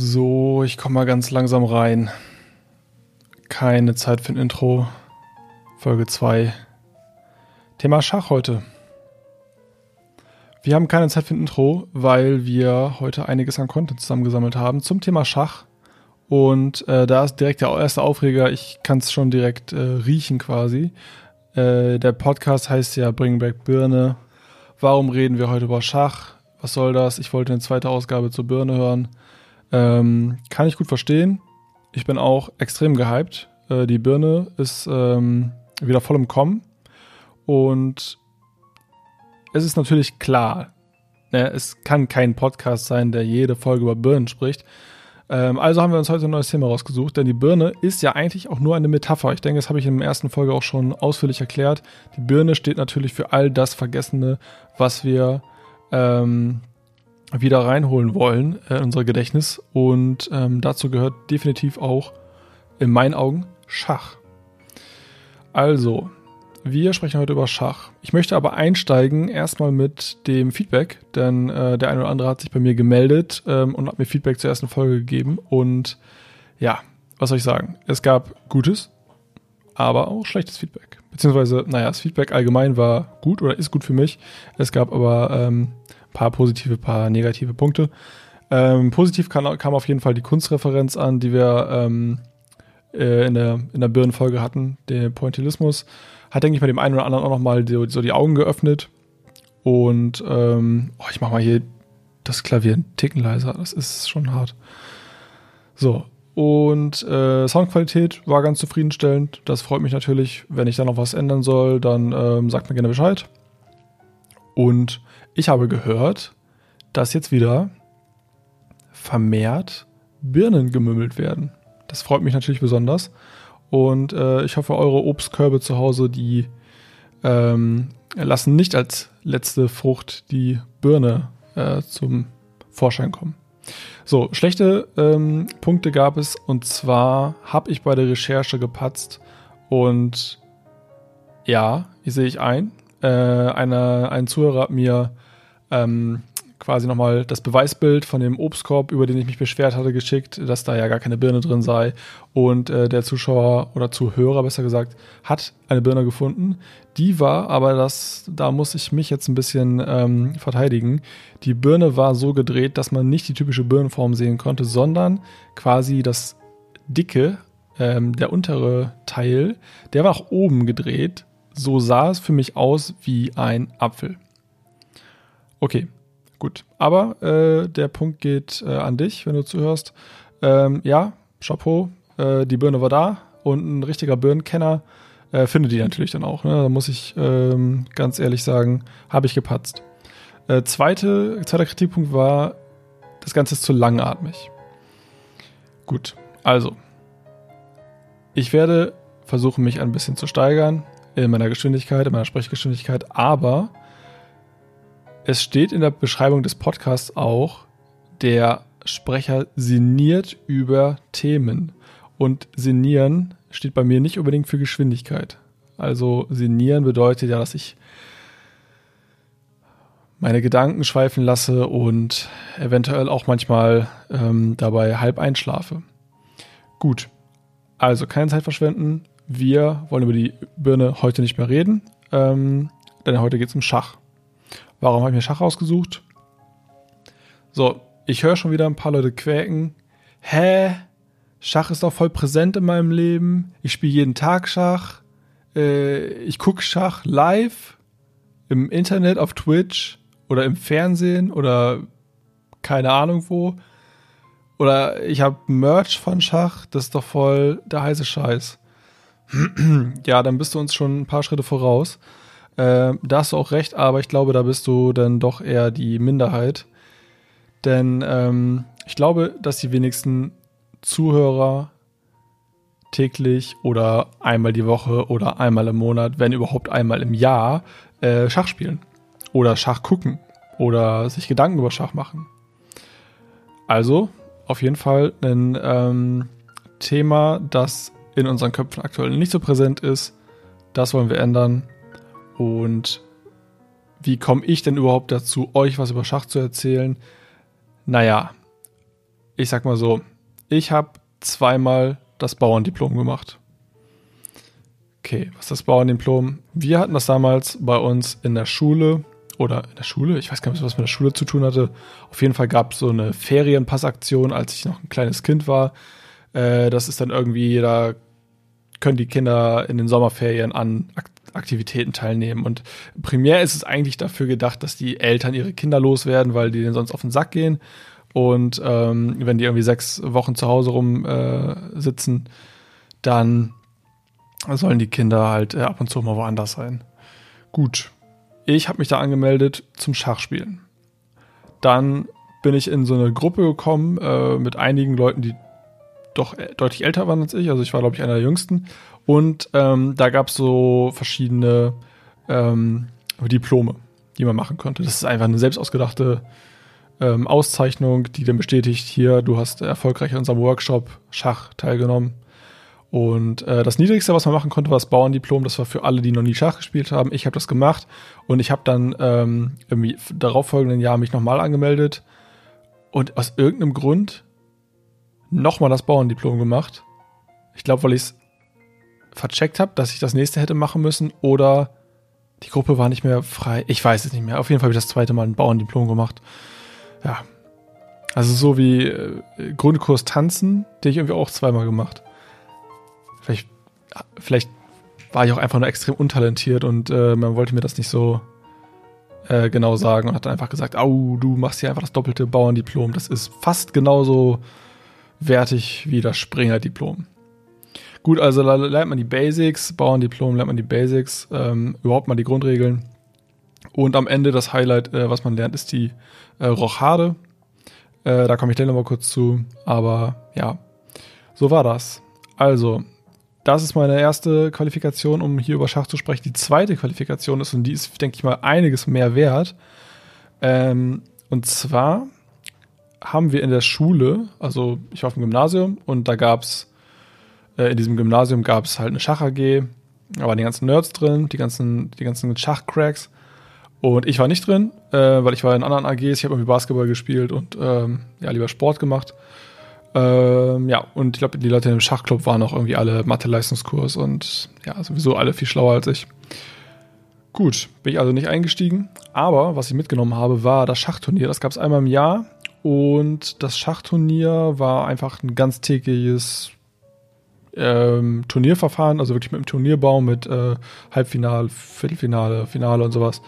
So, ich komme mal ganz langsam rein. Keine Zeit für ein Intro. Folge 2. Thema Schach heute. Wir haben keine Zeit für ein Intro, weil wir heute einiges an Content zusammengesammelt haben zum Thema Schach. Und äh, da ist direkt der erste Aufreger. Ich kann es schon direkt äh, riechen quasi. Äh, der Podcast heißt ja Bring Back Birne. Warum reden wir heute über Schach? Was soll das? Ich wollte eine zweite Ausgabe zur Birne hören. Ähm, kann ich gut verstehen. Ich bin auch extrem gehypt. Äh, die Birne ist ähm, wieder voll im Kommen. Und es ist natürlich klar, ne, es kann kein Podcast sein, der jede Folge über Birnen spricht. Ähm, also haben wir uns heute ein neues Thema rausgesucht, denn die Birne ist ja eigentlich auch nur eine Metapher. Ich denke, das habe ich in der ersten Folge auch schon ausführlich erklärt. Die Birne steht natürlich für all das Vergessene, was wir ähm, wieder reinholen wollen äh, in unser Gedächtnis. Und ähm, dazu gehört definitiv auch in meinen Augen Schach. Also, wir sprechen heute über Schach. Ich möchte aber einsteigen erstmal mit dem Feedback, denn äh, der eine oder andere hat sich bei mir gemeldet ähm, und hat mir Feedback zur ersten Folge gegeben. Und ja, was soll ich sagen? Es gab gutes, aber auch schlechtes Feedback. Beziehungsweise, naja, das Feedback allgemein war gut oder ist gut für mich. Es gab aber ähm, paar positive, paar negative Punkte. Ähm, positiv kam, kam, auf jeden Fall die Kunstreferenz an, die wir ähm, äh, in der, in der Birnenfolge hatten, der Pointillismus. Hat, denke ich, bei dem einen oder anderen auch nochmal so, so die Augen geöffnet. Und ähm, oh, ich mache mal hier das Klavier einen Ticken leiser. Das ist schon hart. So. Und äh, Soundqualität war ganz zufriedenstellend. Das freut mich natürlich. Wenn ich da noch was ändern soll, dann ähm, sagt mir gerne Bescheid. Und ich habe gehört, dass jetzt wieder vermehrt Birnen gemümmelt werden. Das freut mich natürlich besonders. Und äh, ich hoffe, eure Obstkörbe zu Hause, die ähm, lassen nicht als letzte Frucht die Birne äh, zum Vorschein kommen. So, schlechte ähm, Punkte gab es und zwar habe ich bei der Recherche gepatzt und ja, hier sehe ich ein. Äh, eine, ein Zuhörer hat mir ähm, quasi nochmal das Beweisbild von dem Obstkorb, über den ich mich beschwert hatte, geschickt, dass da ja gar keine Birne drin sei. Und äh, der Zuschauer oder Zuhörer, besser gesagt, hat eine Birne gefunden. Die war, aber das, da muss ich mich jetzt ein bisschen ähm, verteidigen. Die Birne war so gedreht, dass man nicht die typische Birnenform sehen konnte, sondern quasi das dicke, ähm, der untere Teil, der war nach oben gedreht. So sah es für mich aus wie ein Apfel. Okay, gut. Aber äh, der Punkt geht äh, an dich, wenn du zuhörst. Ähm, ja, Chapeau, äh, die Birne war da und ein richtiger Birnenkenner äh, findet die natürlich dann auch. Ne? Da muss ich ähm, ganz ehrlich sagen, habe ich gepatzt. Äh, zweite, zweiter Kritikpunkt war, das Ganze ist zu langatmig. Gut, also, ich werde versuchen, mich ein bisschen zu steigern in meiner Geschwindigkeit, in meiner Sprechgeschwindigkeit, aber es steht in der Beschreibung des Podcasts auch, der Sprecher sinniert über Themen. Und sinnieren steht bei mir nicht unbedingt für Geschwindigkeit. Also sinnieren bedeutet ja, dass ich meine Gedanken schweifen lasse und eventuell auch manchmal ähm, dabei halb einschlafe. Gut, also keine Zeit verschwenden. Wir wollen über die Birne heute nicht mehr reden, ähm, denn heute geht es um Schach. Warum habe ich mir Schach ausgesucht? So, ich höre schon wieder ein paar Leute quäken. Hä? Schach ist doch voll präsent in meinem Leben. Ich spiele jeden Tag Schach. Äh, ich gucke Schach live im Internet, auf Twitch oder im Fernsehen oder keine Ahnung wo. Oder ich habe Merch von Schach. Das ist doch voll der heiße Scheiß. ja, dann bist du uns schon ein paar Schritte voraus. Äh, da hast du auch recht, aber ich glaube, da bist du dann doch eher die Minderheit. Denn ähm, ich glaube, dass die wenigsten Zuhörer täglich oder einmal die Woche oder einmal im Monat, wenn überhaupt einmal im Jahr, äh, Schach spielen. Oder Schach gucken. Oder sich Gedanken über Schach machen. Also, auf jeden Fall ein ähm, Thema, das in unseren Köpfen aktuell nicht so präsent ist. Das wollen wir ändern. Und wie komme ich denn überhaupt dazu, euch was über Schach zu erzählen? Naja, ich sag mal so, ich habe zweimal das Bauerndiplom gemacht. Okay, was ist das Bauerndiplom? Wir hatten das damals bei uns in der Schule oder in der Schule, ich weiß gar nicht, was mit der Schule zu tun hatte. Auf jeden Fall gab es so eine Ferienpassaktion, als ich noch ein kleines Kind war. Äh, das ist dann irgendwie, da können die Kinder in den Sommerferien an Aktivitäten teilnehmen. Und primär ist es eigentlich dafür gedacht, dass die Eltern ihre Kinder loswerden, weil die denen sonst auf den Sack gehen. Und ähm, wenn die irgendwie sechs Wochen zu Hause rum äh, dann sollen die Kinder halt äh, ab und zu mal woanders sein. Gut, ich habe mich da angemeldet zum Schachspielen. Dann bin ich in so eine Gruppe gekommen äh, mit einigen Leuten, die doch deutlich älter waren als ich. Also ich war, glaube ich, einer der jüngsten. Und ähm, da gab es so verschiedene ähm, Diplome, die man machen konnte. Das ist einfach eine selbst ausgedachte ähm, Auszeichnung, die dann bestätigt, hier, du hast erfolgreich an unserem Workshop Schach teilgenommen. Und äh, das Niedrigste, was man machen konnte, war das Bauerndiplom. Das war für alle, die noch nie Schach gespielt haben. Ich habe das gemacht und ich habe dann ähm, im darauffolgenden Jahr mich nochmal angemeldet und aus irgendeinem Grund nochmal das Bauerndiplom gemacht. Ich glaube, weil ich es vercheckt habe, dass ich das nächste hätte machen müssen oder die Gruppe war nicht mehr frei. Ich weiß es nicht mehr. Auf jeden Fall habe ich das zweite Mal ein Bauerndiplom gemacht. Ja. Also so wie äh, Grundkurs Tanzen, den ich irgendwie auch zweimal gemacht. Vielleicht, vielleicht war ich auch einfach nur extrem untalentiert und äh, man wollte mir das nicht so äh, genau sagen und hat dann einfach gesagt, au, du machst hier einfach das doppelte Bauerndiplom. Das ist fast genauso wertig wie das Springer-Diplom. Gut, also lernt man die Basics, Bauerndiplom lernt man die Basics, ähm, überhaupt mal die Grundregeln. Und am Ende das Highlight, äh, was man lernt, ist die äh, Rochade. Äh, da komme ich gleich nochmal kurz zu. Aber ja, so war das. Also, das ist meine erste Qualifikation, um hier über Schach zu sprechen. Die zweite Qualifikation ist, und die ist, denke ich mal, einiges mehr wert. Ähm, und zwar haben wir in der Schule, also ich war auf dem Gymnasium und da gab es, äh, in diesem Gymnasium gab es halt eine Schach AG, da waren die ganzen Nerds drin, die ganzen, die ganzen Schachcracks. Und ich war nicht drin, äh, weil ich war in anderen AGs, ich habe irgendwie Basketball gespielt und ähm, ja, lieber Sport gemacht. Ähm, ja, und ich glaube, die Leute im Schachclub waren auch irgendwie alle Mathe-Leistungskurs und ja, sowieso alle viel schlauer als ich. Gut, bin ich also nicht eingestiegen. Aber was ich mitgenommen habe, war das Schachturnier. Das gab es einmal im Jahr und das Schachturnier war einfach ein ganztägiges ähm, Turnierverfahren, also wirklich mit dem Turnierbaum, mit äh, Halbfinale, Viertelfinale, Finale und sowas.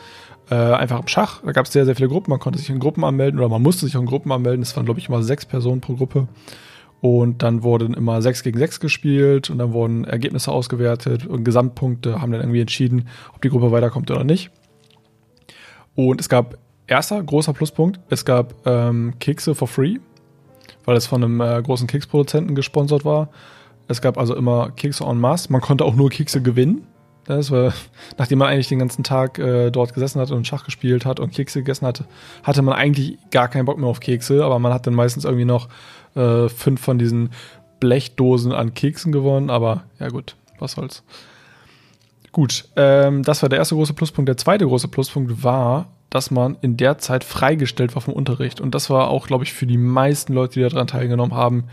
Äh, einfach im Schach. Da gab es sehr, sehr viele Gruppen. Man konnte sich in Gruppen anmelden oder man musste sich in Gruppen anmelden. Es waren, glaube ich, immer sechs Personen pro Gruppe. Und dann wurden immer sechs gegen sechs gespielt und dann wurden Ergebnisse ausgewertet und Gesamtpunkte haben dann irgendwie entschieden, ob die Gruppe weiterkommt oder nicht. Und es gab erster großer Pluspunkt, es gab ähm, Kekse for free, weil es von einem äh, großen Keksproduzenten gesponsert war. Es gab also immer Kekse en masse. Man konnte auch nur Kekse gewinnen. Das war, nachdem man eigentlich den ganzen Tag äh, dort gesessen hat und Schach gespielt hat und Kekse gegessen hatte, hatte man eigentlich gar keinen Bock mehr auf Kekse, aber man hat dann meistens irgendwie noch äh, fünf von diesen Blechdosen an Keksen gewonnen, aber ja gut, was soll's. Gut, ähm, das war der erste große Pluspunkt. Der zweite große Pluspunkt war, dass man in der Zeit freigestellt war vom Unterricht. Und das war auch, glaube ich, für die meisten Leute, die daran teilgenommen haben,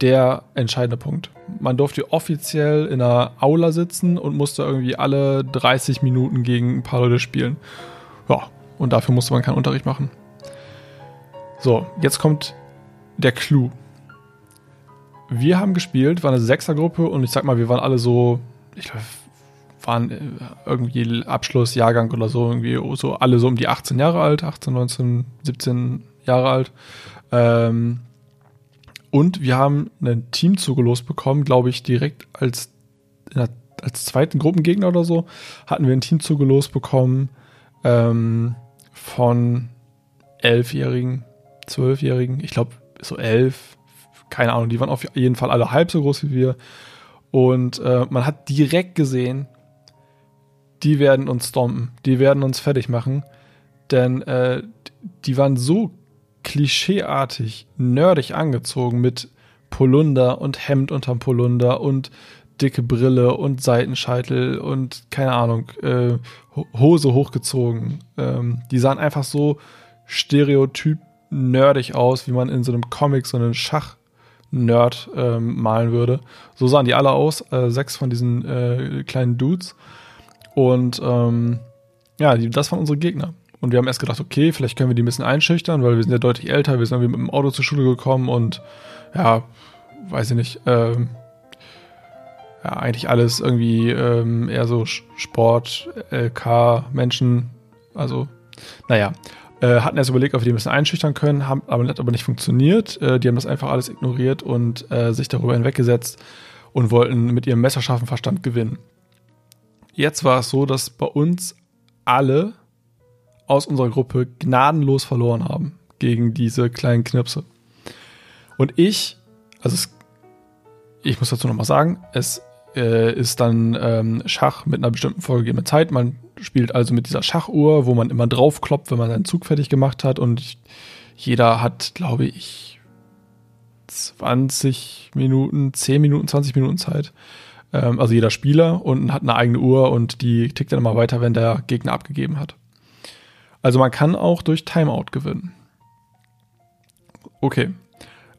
der entscheidende Punkt. Man durfte offiziell in einer Aula sitzen und musste irgendwie alle 30 Minuten gegen ein paar Leute spielen. Ja, und dafür musste man keinen Unterricht machen. So, jetzt kommt der Clou. Wir haben gespielt, war eine Sechsergruppe und ich sag mal, wir waren alle so, ich glaube, waren äh, irgendwie Abschlussjahrgang oder so, irgendwie so alle so um die 18 Jahre alt, 18, 19, 17 Jahre alt. Ähm, und wir haben ein Team zugelost bekommen, glaube ich, direkt als, der, als zweiten Gruppengegner oder so, hatten wir ein Team zugelost bekommen ähm, von Elfjährigen, Zwölfjährigen, ich glaube so elf, keine Ahnung, die waren auf jeden Fall alle halb so groß wie wir. Und äh, man hat direkt gesehen, die werden uns stompen, die werden uns fertig machen, denn äh, die waren so klischeeartig, nerdig angezogen mit Polunder und Hemd unterm Polunder und dicke Brille und Seitenscheitel und keine Ahnung, äh, Hose hochgezogen. Ähm, die sahen einfach so stereotyp nerdig aus, wie man in so einem Comic so einen Schach-Nerd ähm, malen würde. So sahen die alle aus, äh, sechs von diesen äh, kleinen Dudes. Und ähm, ja, die, das waren unsere Gegner. Und wir haben erst gedacht, okay, vielleicht können wir die ein bisschen einschüchtern, weil wir sind ja deutlich älter, wir sind irgendwie mit dem Auto zur Schule gekommen und ja, weiß ich nicht, ähm, ja, eigentlich alles irgendwie ähm, eher so Sport, LK, Menschen, also, naja, äh, hatten erst überlegt, ob wir die ein bisschen einschüchtern können, haben, aber hat aber nicht funktioniert. Äh, die haben das einfach alles ignoriert und äh, sich darüber hinweggesetzt und wollten mit ihrem messerscharfen Verstand gewinnen. Jetzt war es so, dass bei uns alle aus unserer Gruppe gnadenlos verloren haben gegen diese kleinen Knirpse. Und ich, also es, ich muss dazu nochmal sagen, es äh, ist dann ähm, Schach mit einer bestimmten vorgegebenen Zeit. Man spielt also mit dieser Schachuhr, wo man immer draufkloppt, wenn man seinen Zug fertig gemacht hat. Und jeder hat, glaube ich, 20 Minuten, 10 Minuten, 20 Minuten Zeit. Ähm, also jeder Spieler und hat eine eigene Uhr und die tickt dann immer weiter, wenn der Gegner abgegeben hat. Also man kann auch durch Timeout gewinnen. Okay.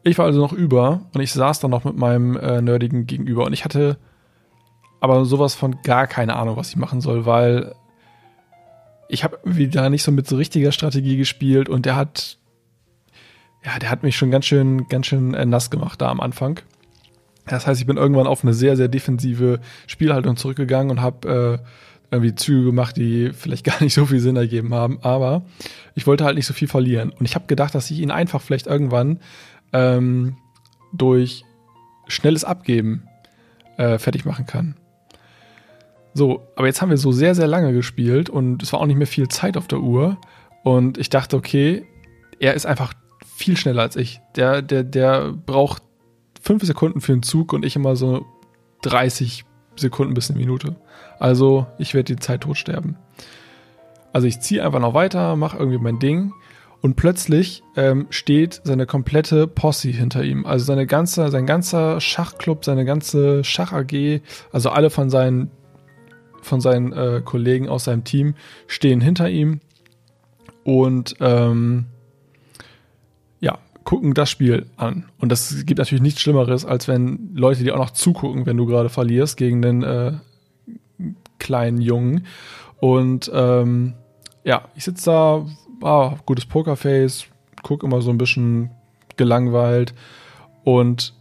Ich war also noch über und ich saß dann noch mit meinem äh, nerdigen Gegenüber und ich hatte aber sowas von gar keine Ahnung, was ich machen soll, weil ich habe wieder nicht so mit so richtiger Strategie gespielt und der hat ja, der hat mich schon ganz schön ganz schön äh, nass gemacht da am Anfang. Das heißt, ich bin irgendwann auf eine sehr sehr defensive Spielhaltung zurückgegangen und habe äh, irgendwie Züge gemacht, die vielleicht gar nicht so viel Sinn ergeben haben, aber ich wollte halt nicht so viel verlieren. Und ich habe gedacht, dass ich ihn einfach vielleicht irgendwann ähm, durch schnelles Abgeben äh, fertig machen kann. So, aber jetzt haben wir so sehr, sehr lange gespielt und es war auch nicht mehr viel Zeit auf der Uhr. Und ich dachte, okay, er ist einfach viel schneller als ich. Der, der, der braucht fünf Sekunden für einen Zug und ich immer so 30 Sekunden bis eine Minute. Also ich werde die Zeit tot sterben. Also ich ziehe einfach noch weiter, mache irgendwie mein Ding und plötzlich ähm, steht seine komplette Posse hinter ihm. Also seine ganze, sein ganzer Schachclub, seine ganze Schach AG, also alle von seinen von seinen äh, Kollegen aus seinem Team stehen hinter ihm und ähm, gucken das Spiel an. Und das gibt natürlich nichts Schlimmeres, als wenn Leute dir auch noch zugucken, wenn du gerade verlierst gegen den äh, kleinen Jungen. Und ähm, ja, ich sitze da, ah, gutes Pokerface, guck immer so ein bisschen gelangweilt. Und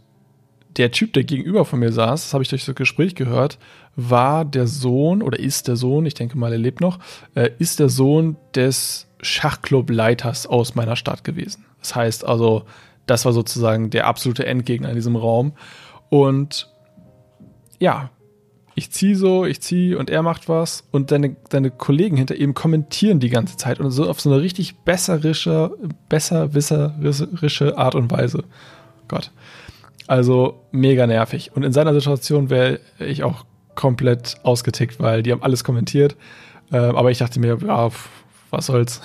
der Typ, der gegenüber von mir saß, das habe ich durch das Gespräch gehört, war der Sohn oder ist der Sohn, ich denke mal, er lebt noch, äh, ist der Sohn des Schachclub-Leiters aus meiner Stadt gewesen. Das heißt also, das war sozusagen der absolute Endgegner in diesem Raum. Und ja, ich ziehe so, ich ziehe und er macht was und deine, deine Kollegen hinter ihm kommentieren die ganze Zeit und so auf so eine richtig besserische, besserwisserische Art und Weise. Gott. Also mega nervig. Und in seiner Situation wäre ich auch komplett ausgetickt, weil die haben alles kommentiert. Äh, aber ich dachte mir, ja, was soll's.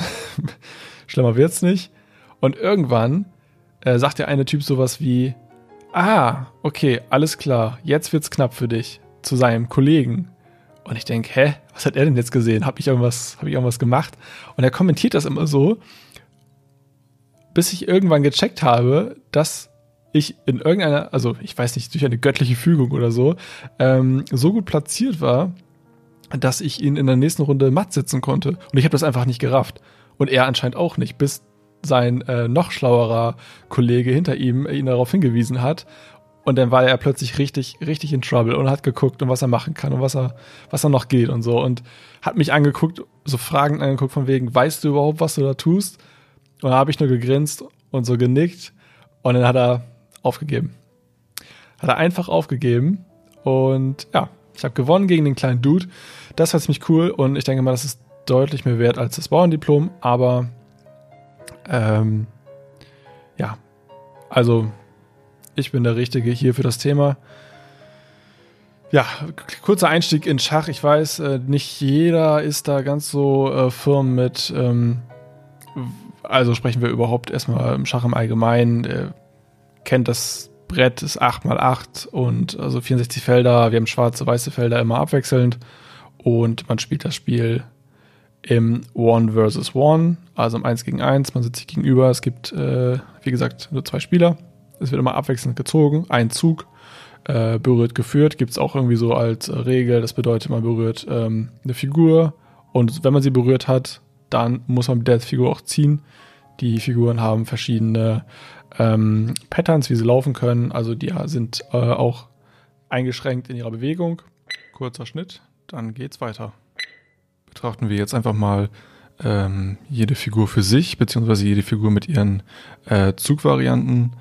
Schlimmer wird's nicht. Und irgendwann äh, sagt der eine Typ sowas wie, ah, okay, alles klar, jetzt wird's knapp für dich zu seinem Kollegen. Und ich denke, hä, was hat er denn jetzt gesehen? Habe ich irgendwas, habe ich irgendwas gemacht? Und er kommentiert das immer so, bis ich irgendwann gecheckt habe, dass ich in irgendeiner, also ich weiß nicht, durch eine göttliche Fügung oder so, ähm, so gut platziert war, dass ich ihn in der nächsten Runde matt sitzen konnte. Und ich habe das einfach nicht gerafft. Und er anscheinend auch nicht, bis sein äh, noch schlauerer Kollege hinter ihm ihn darauf hingewiesen hat und dann war er plötzlich richtig, richtig in Trouble und hat geguckt und was er machen kann und was er, was er noch geht und so. Und hat mich angeguckt, so fragend angeguckt von wegen, weißt du überhaupt, was du da tust? Und da habe ich nur gegrinst und so genickt. Und dann hat er aufgegeben. Hat er einfach aufgegeben. Und ja, ich habe gewonnen gegen den kleinen Dude. Das war ziemlich cool und ich denke mal, das ist deutlich mehr wert als das Bauerndiplom. Aber ähm, ja, also ich bin der Richtige hier für das Thema. Ja, kurzer Einstieg in Schach. Ich weiß, äh, nicht jeder ist da ganz so äh, firm mit. Ähm, also sprechen wir überhaupt erstmal im Schach im Allgemeinen. Äh, kennt das Brett, ist 8x8 und also 64 Felder. Wir haben schwarze, weiße Felder immer abwechselnd. Und man spielt das Spiel im One versus One, also im 1 gegen 1. Man sitzt sich gegenüber. Es gibt, äh, wie gesagt, nur zwei Spieler. Es wird immer abwechselnd gezogen. Ein Zug äh, berührt geführt. Gibt es auch irgendwie so als Regel. Das bedeutet, man berührt ähm, eine Figur und wenn man sie berührt hat, dann muss man mit der Figur auch ziehen. Die Figuren haben verschiedene ähm, Patterns, wie sie laufen können. Also die sind äh, auch eingeschränkt in ihrer Bewegung. Kurzer Schnitt, dann geht's weiter. Betrachten wir jetzt einfach mal ähm, jede Figur für sich, beziehungsweise jede Figur mit ihren äh, Zugvarianten.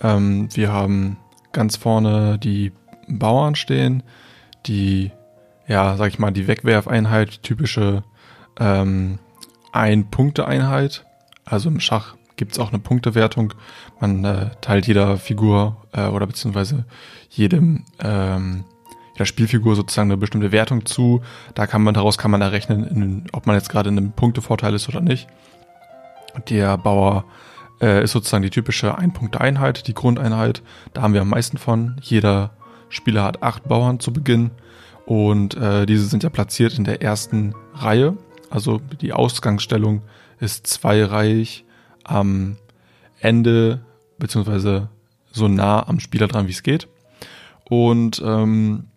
Ähm, wir haben ganz vorne die Bauern stehen, die, ja, sag ich mal, die Wegwerfeinheit, typische ähm, Ein-Punkte-Einheit. Also im Schach gibt es auch eine Punktewertung. Man äh, teilt jeder Figur äh, oder beziehungsweise jedem ähm, jeder Spielfigur sozusagen eine bestimmte Wertung zu. Da kann man daraus kann man errechnen, in, ob man jetzt gerade in einem Punktevorteil ist oder nicht. Der Bauer äh, ist sozusagen die typische Ein-Punkte-Einheit, die Grundeinheit. Da haben wir am meisten von. Jeder Spieler hat acht Bauern zu Beginn und äh, diese sind ja platziert in der ersten Reihe. Also die Ausgangsstellung ist zweireihig am Ende beziehungsweise so nah am Spieler dran, wie es geht. Und ähm,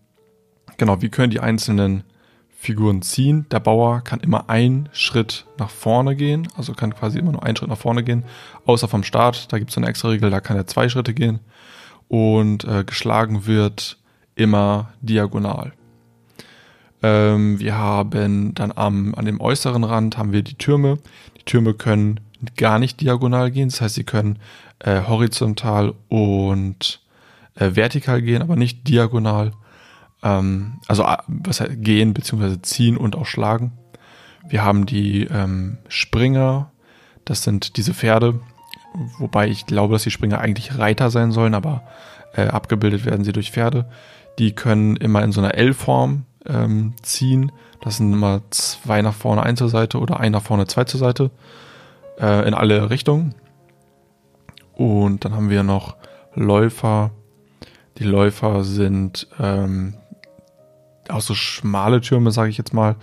genau, wie können die einzelnen Figuren ziehen? Der Bauer kann immer einen Schritt nach vorne gehen, also kann quasi immer nur einen Schritt nach vorne gehen, außer vom Start, da gibt es eine extra Regel, da kann er zwei Schritte gehen. Und äh, geschlagen wird immer diagonal. Ähm, wir haben dann am, an dem äußeren Rand haben wir die Türme. Die Türme können gar nicht diagonal gehen. Das heißt, sie können äh, horizontal und äh, vertikal gehen, aber nicht diagonal. Ähm, also was heißt, gehen bzw. ziehen und auch schlagen. Wir haben die ähm, Springer. Das sind diese Pferde, wobei ich glaube, dass die Springer eigentlich Reiter sein sollen, aber äh, abgebildet werden sie durch Pferde. Die können immer in so einer L-Form ähm, ziehen. Das sind immer zwei nach vorne, ein zur Seite oder ein nach vorne, zwei zur Seite äh, in alle Richtungen. Und dann haben wir noch Läufer. Die Läufer sind ähm, auch so schmale Türme, sage ich jetzt mal.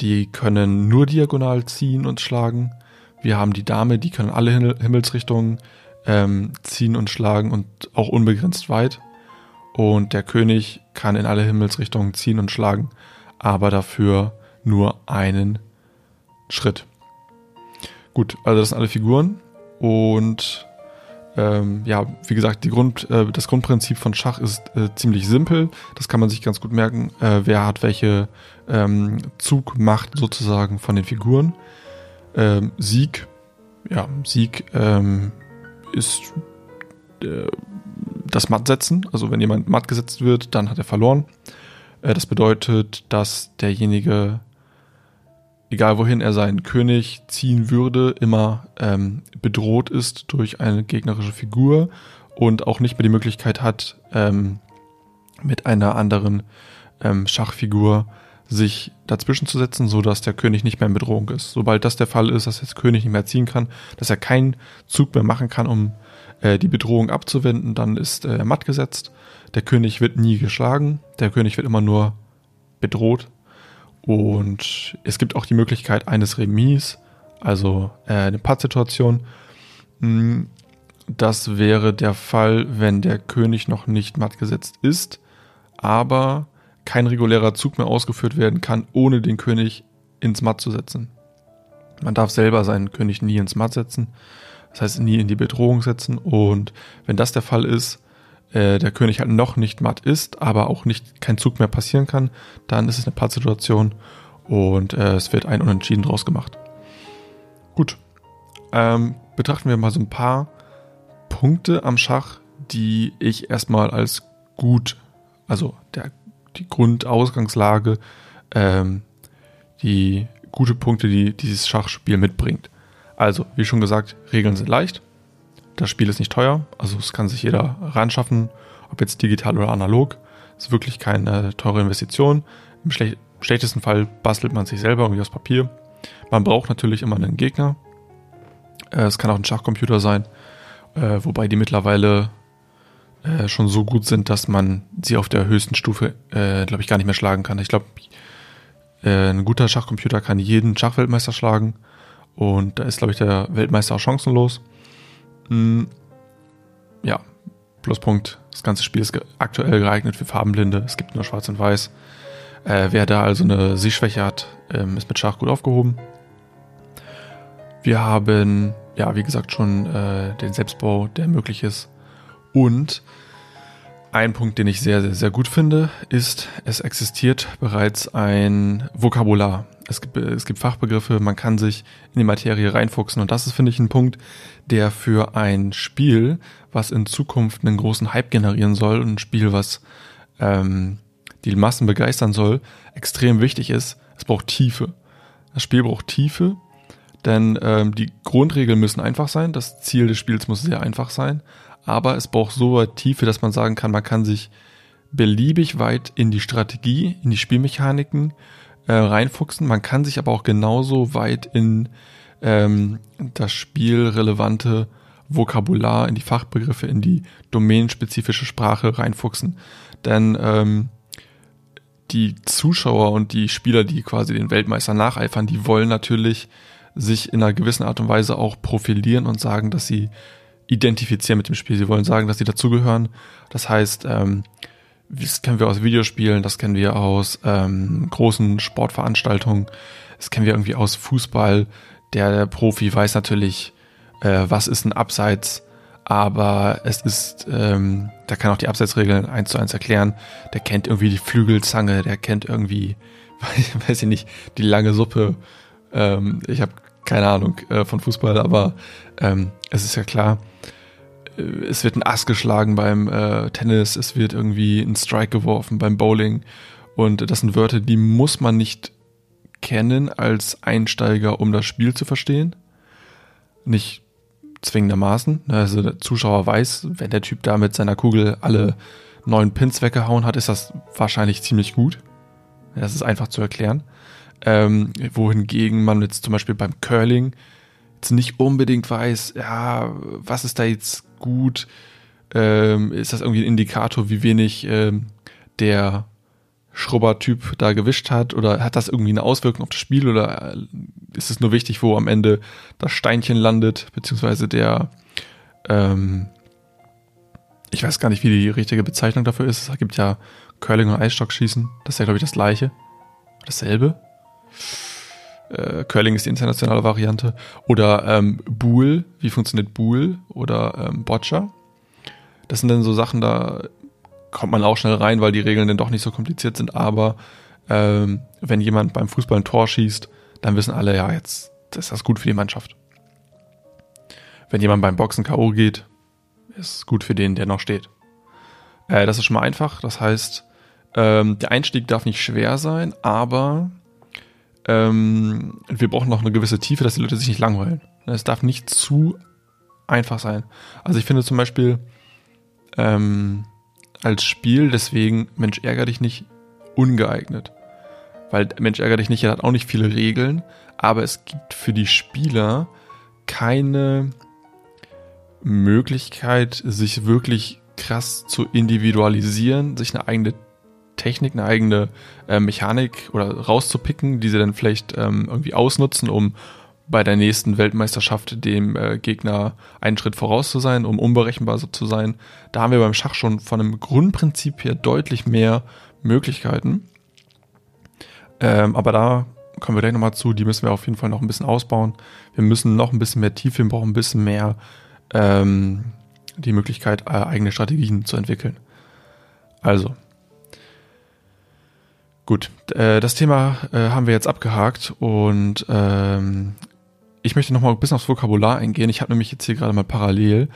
Die können nur diagonal ziehen und schlagen. Wir haben die Dame, die können alle Himmelsrichtungen ähm, ziehen und schlagen und auch unbegrenzt weit. Und der König kann in alle Himmelsrichtungen ziehen und schlagen, aber dafür nur einen Schritt. Gut, also das sind alle Figuren. Und ähm, ja, wie gesagt, Grund, äh, das Grundprinzip von Schach ist äh, ziemlich simpel. Das kann man sich ganz gut merken. Äh, wer hat welche ähm, Zugmacht sozusagen von den Figuren. Ähm, Sieg, ja, Sieg ähm, ist äh, das Mattsetzen. Also wenn jemand matt gesetzt wird, dann hat er verloren. Äh, das bedeutet, dass derjenige egal wohin er seinen König ziehen würde, immer ähm, bedroht ist durch eine gegnerische Figur und auch nicht mehr die Möglichkeit hat, ähm, mit einer anderen ähm, Schachfigur sich dazwischen zu setzen, so dass der König nicht mehr in Bedrohung ist. Sobald das der Fall ist, dass der König nicht mehr ziehen kann, dass er keinen Zug mehr machen kann, um äh, die Bedrohung abzuwenden, dann ist er matt gesetzt. Der König wird nie geschlagen, der König wird immer nur bedroht und es gibt auch die Möglichkeit eines Remis, also äh, eine Pattsituation. Hm, das wäre der Fall, wenn der König noch nicht matt gesetzt ist, aber kein regulärer Zug mehr ausgeführt werden kann, ohne den König ins Matt zu setzen. Man darf selber seinen König nie ins Matt setzen, das heißt nie in die Bedrohung setzen. Und wenn das der Fall ist, äh, der König halt noch nicht matt ist, aber auch nicht kein Zug mehr passieren kann, dann ist es eine Pattsituation und äh, es wird ein Unentschieden draus gemacht. Gut. Ähm, betrachten wir mal so ein paar Punkte am Schach, die ich erstmal als gut, also der, die Grundausgangslage, ähm, die gute Punkte, die dieses Schachspiel mitbringt. Also, wie schon gesagt, Regeln sind leicht. Das Spiel ist nicht teuer, also es kann sich jeder reinschaffen, ob jetzt digital oder analog. Es ist wirklich keine teure Investition. Im schlech schlechtesten Fall bastelt man sich selber irgendwie aus Papier. Man braucht natürlich immer einen Gegner. Äh, es kann auch ein Schachcomputer sein, äh, wobei die mittlerweile äh, schon so gut sind, dass man sie auf der höchsten Stufe, glaube ich, gar nicht mehr schlagen kann. Ich glaube, Äh, ein guter Schachcomputer kann jeden Schachweltmeister schlagen. Und da ist, glaube ich, der Weltmeister auch chancenlos. Hm, ja, Pluspunkt, das ganze Spiel ist aktuell geeignet für Farbenblinde. Es gibt nur Schwarz und Weiß. Äh, wer da also eine Sehschwäche hat, ähm, ist mit Schach gut aufgehoben. Wir haben, ja, wie gesagt, schon äh, den Selbstbau, der möglich ist. Und ein Punkt, den ich sehr, sehr, sehr gut finde, ist, es existiert bereits ein Vokabular. Es gibt, es gibt Fachbegriffe, man kann sich in die Materie reinfuchsen. Und das ist, finde ich, ein Punkt, der für ein Spiel, was in Zukunft einen großen Hype generieren soll, ein Spiel, was ähm, die Massen begeistern soll, extrem wichtig ist. Es braucht Tiefe. Das Spiel braucht Tiefe, denn ähm, die Grundregeln müssen einfach sein. Das Ziel des Spiels muss sehr einfach sein. Aber es braucht so weit Tiefe, dass man sagen kann, man kann sich beliebig weit in die Strategie, in die Spielmechaniken äh, reinfuchsen. Man kann sich aber auch genauso weit in ähm, das spielrelevante Vokabular, in die Fachbegriffe, in die domänenspezifische Sprache reinfuchsen. Denn ähm, die Zuschauer und die Spieler, die quasi den Weltmeister nacheifern, die wollen natürlich sich in einer gewissen Art und Weise auch profilieren und sagen, dass sie identifizieren mit dem Spiel. Sie wollen sagen, dass sie dazugehören. Das heißt, ähm, das kennen wir aus Videospielen, das kennen wir aus ähm, großen Sportveranstaltungen, das kennen wir irgendwie aus Fußball. Der, der Profi weiß natürlich, äh, was ist ein Abseits, aber es ist, ähm, der kann auch die Abseitsregeln eins zu eins erklären. Der kennt irgendwie die Flügelzange, der kennt irgendwie, weiß ich nicht, die lange Suppe. Ähm, ich habe keine Ahnung äh, von Fußball, aber ähm, es ist ja klar, es wird ein Ass geschlagen beim äh, Tennis, es wird irgendwie ein Strike geworfen beim Bowling. Und das sind Wörter, die muss man nicht kennen als Einsteiger, um das Spiel zu verstehen. Nicht zwingendermaßen. Also der Zuschauer weiß, wenn der Typ da mit seiner Kugel alle neun Pins weggehauen hat, ist das wahrscheinlich ziemlich gut. Das ist einfach zu erklären. Ähm, wohingegen man jetzt zum Beispiel beim Curling jetzt nicht unbedingt weiß, ja, was ist da jetzt gut? Ähm, ist das irgendwie ein Indikator, wie wenig ähm, der Schrubber-Typ da gewischt hat? Oder hat das irgendwie eine Auswirkung auf das Spiel? Oder äh, ist es nur wichtig, wo am Ende das Steinchen landet, beziehungsweise der, ähm, ich weiß gar nicht, wie die richtige Bezeichnung dafür ist. Es gibt ja Curling und Eisstockschießen. Das ist ja, glaube ich, das gleiche. Dasselbe. Äh, Curling ist die internationale Variante. Oder ähm, Bool, wie funktioniert Bool? Oder ähm, Boccia. Das sind dann so Sachen, da kommt man auch schnell rein, weil die Regeln dann doch nicht so kompliziert sind. Aber ähm, wenn jemand beim Fußball ein Tor schießt, dann wissen alle, ja, jetzt ist das gut für die Mannschaft. Wenn jemand beim Boxen K.O. geht, ist es gut für den, der noch steht. Äh, das ist schon mal einfach. Das heißt, ähm, der Einstieg darf nicht schwer sein, aber ähm, wir brauchen noch eine gewisse Tiefe, dass die Leute sich nicht langweilen. Es darf nicht zu einfach sein. Also ich finde zum Beispiel ähm, als Spiel deswegen Mensch ärger dich nicht ungeeignet. Weil Mensch ärger dich nicht, er hat auch nicht viele Regeln, aber es gibt für die Spieler keine Möglichkeit, sich wirklich krass zu individualisieren, sich eine eigene Technik, eine eigene äh, Mechanik oder rauszupicken, die sie dann vielleicht ähm, irgendwie ausnutzen, um bei der nächsten Weltmeisterschaft dem äh, Gegner einen Schritt voraus zu sein, um unberechenbar zu sein. Da haben wir beim Schach schon von einem Grundprinzip her deutlich mehr Möglichkeiten. Ähm, aber da kommen wir gleich nochmal zu, die müssen wir auf jeden Fall noch ein bisschen ausbauen. Wir müssen noch ein bisschen mehr Tiefe, wir brauchen ein bisschen mehr ähm, die Möglichkeit, äh, eigene Strategien zu entwickeln. Also, Gut, äh, das Thema äh, haben wir jetzt abgehakt und ähm, ich möchte nochmal ein bisschen aufs Vokabular eingehen. Ich habe nämlich jetzt hier gerade mal parallel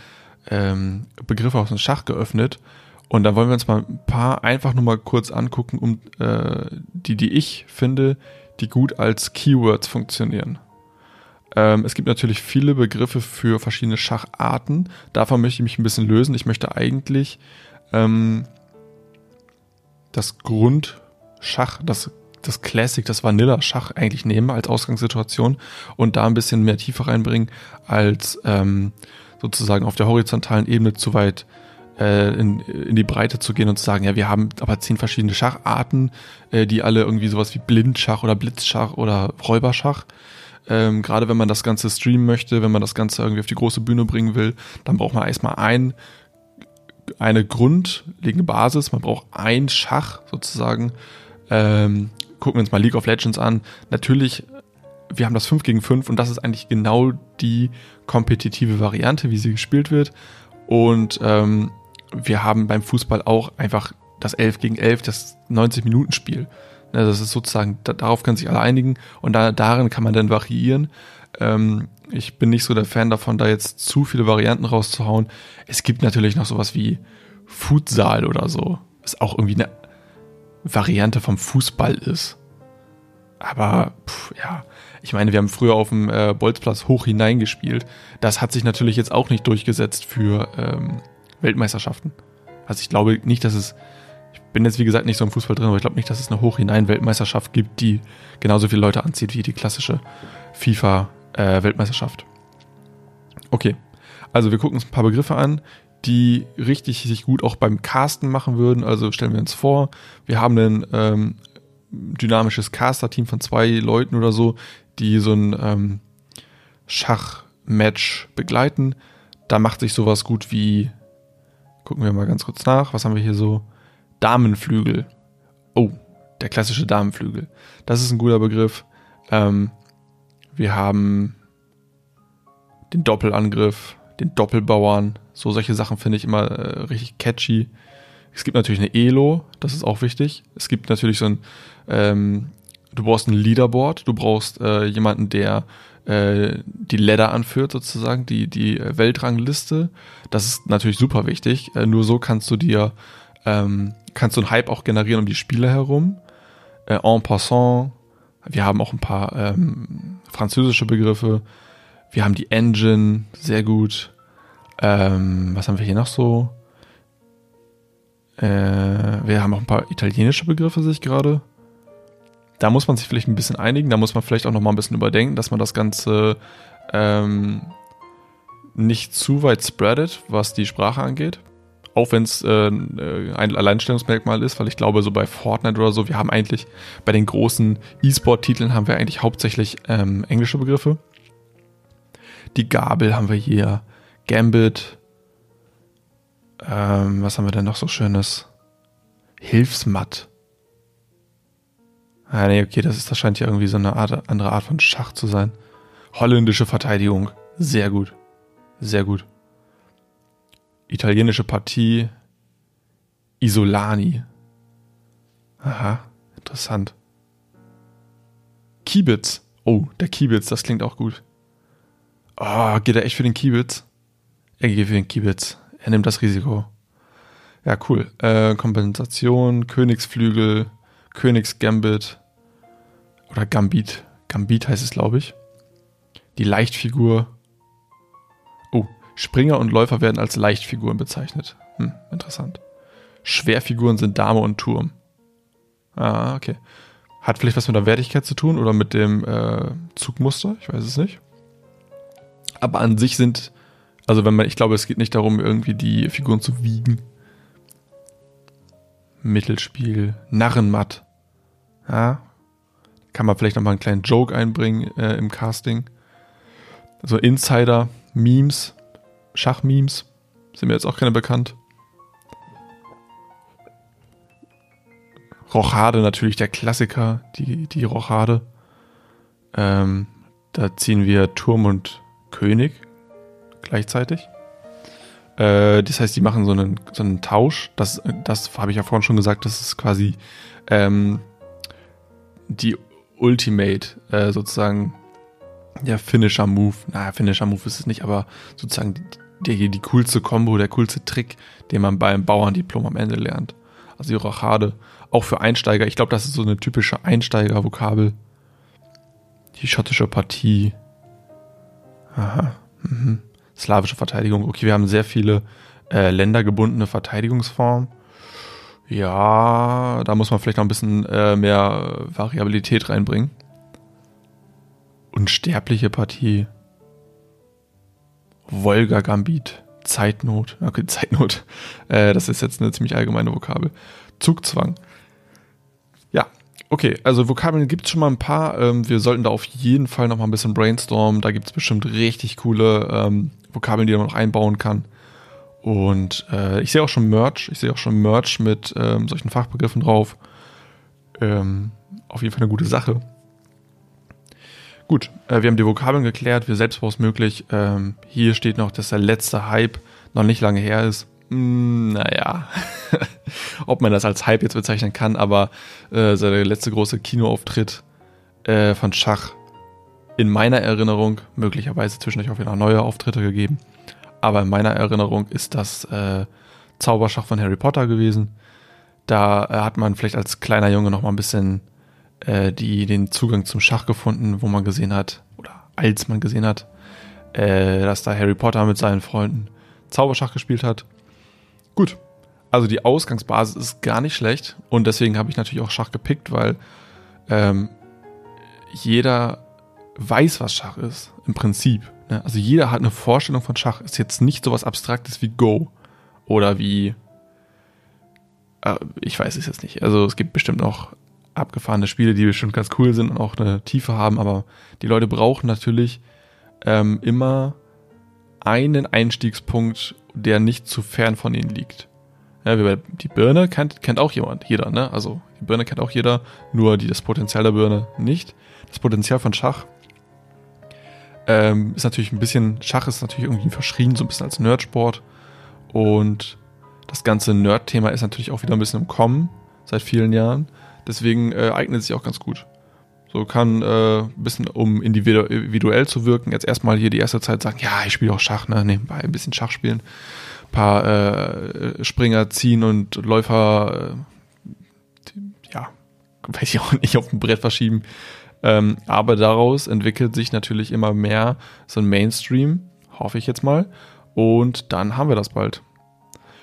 ähm, Begriffe aus dem Schach geöffnet und da wollen wir uns mal ein paar einfach nur mal kurz angucken, um äh, die, die ich finde, die gut als Keywords funktionieren. Ähm, es gibt natürlich viele Begriffe für verschiedene Schacharten. Davon möchte ich mich ein bisschen lösen. Ich möchte eigentlich ähm, das Grund Schach, das, das Classic, das Vanilla-Schach eigentlich nehmen als Ausgangssituation und da ein bisschen mehr Tiefe reinbringen, als ähm, sozusagen auf der horizontalen Ebene zu weit äh, in, in die Breite zu gehen und zu sagen, ja, wir haben aber zehn verschiedene Schacharten, äh, die alle irgendwie sowas wie Blindschach oder Blitzschach oder Räuberschach. Ähm, Gerade wenn man das Ganze streamen möchte, wenn man das Ganze irgendwie auf die große Bühne bringen will, dann braucht man erstmal ein, eine grundlegende Basis, man braucht ein Schach sozusagen. Ähm, gucken wir uns mal League of Legends an. Natürlich, wir haben das 5 gegen 5 und das ist eigentlich genau die kompetitive Variante, wie sie gespielt wird. Und ähm, wir haben beim Fußball auch einfach das 11 gegen 11, das 90-Minuten-Spiel. Das ist sozusagen, darauf können sich alle einigen und da, darin kann man dann variieren. Ähm, ich bin nicht so der Fan davon, da jetzt zu viele Varianten rauszuhauen. Es gibt natürlich noch sowas wie Futsal oder so, was auch irgendwie eine Variante vom Fußball ist. Aber pff, ja, ich meine, wir haben früher auf dem äh, Bolzplatz hoch hineingespielt. Das hat sich natürlich jetzt auch nicht durchgesetzt für ähm, Weltmeisterschaften. Also ich glaube nicht, dass es, ich bin jetzt wie gesagt nicht so im Fußball drin, aber ich glaube nicht, dass es eine Hochhinein-Weltmeisterschaft gibt, die genauso viele Leute anzieht wie die klassische FIFA-Weltmeisterschaft. Äh, okay, also wir gucken uns ein paar Begriffe an, die richtig sich gut auch beim Casten machen würden. Also stellen wir uns vor, wir haben ein ähm, dynamisches Caster-Team von zwei Leuten oder so, die so ein ähm, Schachmatch begleiten. Da macht sich sowas gut wie Gucken wir mal ganz kurz nach. Was haben wir hier so? Damenflügel. Oh, der klassische Damenflügel. Das ist ein guter Begriff. Ähm, wir haben den Doppelangriff, den Doppelbauern. So solche Sachen finde ich immer äh, richtig catchy. Es gibt natürlich eine Elo, das ist auch wichtig. Es gibt natürlich so ein, ähm, du brauchst ein Leaderboard, du brauchst äh, jemanden, der äh, die Ladder anführt, sozusagen, die, die Weltrangliste. Das ist natürlich super wichtig. Äh, nur so kannst du dir, ähm, kannst du einen Hype auch generieren um die Spieler herum. Äh, en passant, wir haben auch ein paar ähm, französische Begriffe. Wir haben die Engine, sehr gut. Ähm, was haben wir hier noch so? Äh, wir haben auch ein paar italienische Begriffe, sehe ich gerade. Da muss man sich vielleicht ein bisschen einigen, da muss man vielleicht auch noch mal ein bisschen überdenken, dass man das Ganze ähm, nicht zu weit spreadet, was die Sprache angeht. Auch wenn es äh, ein Alleinstellungsmerkmal ist, weil ich glaube, so bei Fortnite oder so, wir haben eigentlich bei den großen E-Sport-Titeln haben wir eigentlich hauptsächlich ähm, englische Begriffe. Die Gabel haben wir hier, Gambit. Ähm, was haben wir denn noch so Schönes? Hilfsmatt. Ah, nee, okay, das ist, das scheint ja irgendwie so eine Art, andere Art von Schach zu sein. Holländische Verteidigung. Sehr gut. Sehr gut. Italienische Partie. Isolani. Aha, interessant. Kiebitz. Oh, der Kiebitz, das klingt auch gut. Oh, geht er echt für den Kiebitz? Er geht für den Kiebitz. Er nimmt das Risiko. Ja, cool. Äh, Kompensation, Königsflügel, Königsgambit oder Gambit. Gambit heißt es, glaube ich. Die Leichtfigur. Oh, Springer und Läufer werden als Leichtfiguren bezeichnet. Hm, interessant. Schwerfiguren sind Dame und Turm. Ah, okay. Hat vielleicht was mit der Wertigkeit zu tun oder mit dem äh, Zugmuster? Ich weiß es nicht. Aber an sich sind, also wenn man, ich glaube, es geht nicht darum, irgendwie die Figuren zu wiegen. Mittelspiel, Narrenmatt. Ja, kann man vielleicht nochmal einen kleinen Joke einbringen äh, im Casting. So Insider, Memes, Schachmemes, sind mir jetzt auch keine bekannt. Rochade natürlich der Klassiker, die, die Rochade. Ähm, da ziehen wir Turm und König gleichzeitig. Äh, das heißt, die machen so einen, so einen Tausch. Das, das habe ich ja vorhin schon gesagt, das ist quasi ähm, die Ultimate, äh, sozusagen der Finisher Move. Naja, Finisher Move ist es nicht, aber sozusagen die, die, die coolste Combo, der coolste Trick, den man beim Bauerndiplom am Ende lernt. Also die Rochade. Auch für Einsteiger. Ich glaube, das ist so eine typische Einsteiger-Vokabel. Die schottische Partie. Aha. Mhm. Slawische Verteidigung. Okay, wir haben sehr viele äh, ländergebundene Verteidigungsformen. Ja, da muss man vielleicht noch ein bisschen äh, mehr Variabilität reinbringen. Unsterbliche Partie. Wolga Gambit. Zeitnot. Okay, Zeitnot. Äh, das ist jetzt eine ziemlich allgemeine Vokabel. Zugzwang. Ja, okay. Also Vokabeln gibt es schon mal ein paar. Ähm, wir sollten da auf jeden Fall noch mal ein bisschen brainstormen. Da gibt es bestimmt richtig coole ähm, Vokabeln, die man noch einbauen kann. Und äh, ich sehe auch schon Merch. Ich sehe auch schon Merch mit ähm, solchen Fachbegriffen drauf. Ähm, auf jeden Fall eine gute Sache. Gut, äh, wir haben die Vokabeln geklärt, wir Selbstbau ist möglich. Ähm, hier steht noch, dass der letzte Hype noch nicht lange her ist. Hm, naja, ob man das als Hype jetzt bezeichnen kann, aber äh, der letzte große Kinoauftritt äh, von Schach in meiner Erinnerung, möglicherweise zwischendurch auch wieder neue Auftritte gegeben, aber in meiner Erinnerung ist das äh, Zauberschach von Harry Potter gewesen. Da äh, hat man vielleicht als kleiner Junge noch mal ein bisschen äh, die den Zugang zum Schach gefunden, wo man gesehen hat, oder als man gesehen hat, äh, dass da Harry Potter mit seinen Freunden Zauberschach gespielt hat. Gut, also die Ausgangsbasis ist gar nicht schlecht und deswegen habe ich natürlich auch Schach gepickt, weil ähm, jeder weiß, was Schach ist, im Prinzip. Ne? Also jeder hat eine Vorstellung von Schach. Ist jetzt nicht so was Abstraktes wie Go oder wie äh, ich weiß es jetzt nicht. Also es gibt bestimmt noch abgefahrene Spiele, die bestimmt ganz cool sind und auch eine Tiefe haben, aber die Leute brauchen natürlich ähm, immer einen Einstiegspunkt, der nicht zu fern von ihnen liegt. Ja, die Birne kennt, kennt auch jemand, jeder, ne? Also die Birne kennt auch jeder, nur die, das Potenzial der Birne nicht. Das Potenzial von Schach ähm, ist natürlich ein bisschen, Schach ist natürlich irgendwie verschrien, so ein bisschen als Nerdsport. Und das ganze Nerd-Thema ist natürlich auch wieder ein bisschen im Kommen seit vielen Jahren. Deswegen äh, eignet sich auch ganz gut. So kann äh, ein bisschen, um individuell zu wirken, jetzt erstmal hier die erste Zeit sagen, ja, ich spiele auch Schach, ne? Nebenbei ein bisschen Schach spielen. Ein paar äh, Springer ziehen und Läufer, äh, ja, weiß ich auch nicht, auf dem Brett verschieben. Ähm, aber daraus entwickelt sich natürlich immer mehr so ein Mainstream, hoffe ich jetzt mal. Und dann haben wir das bald.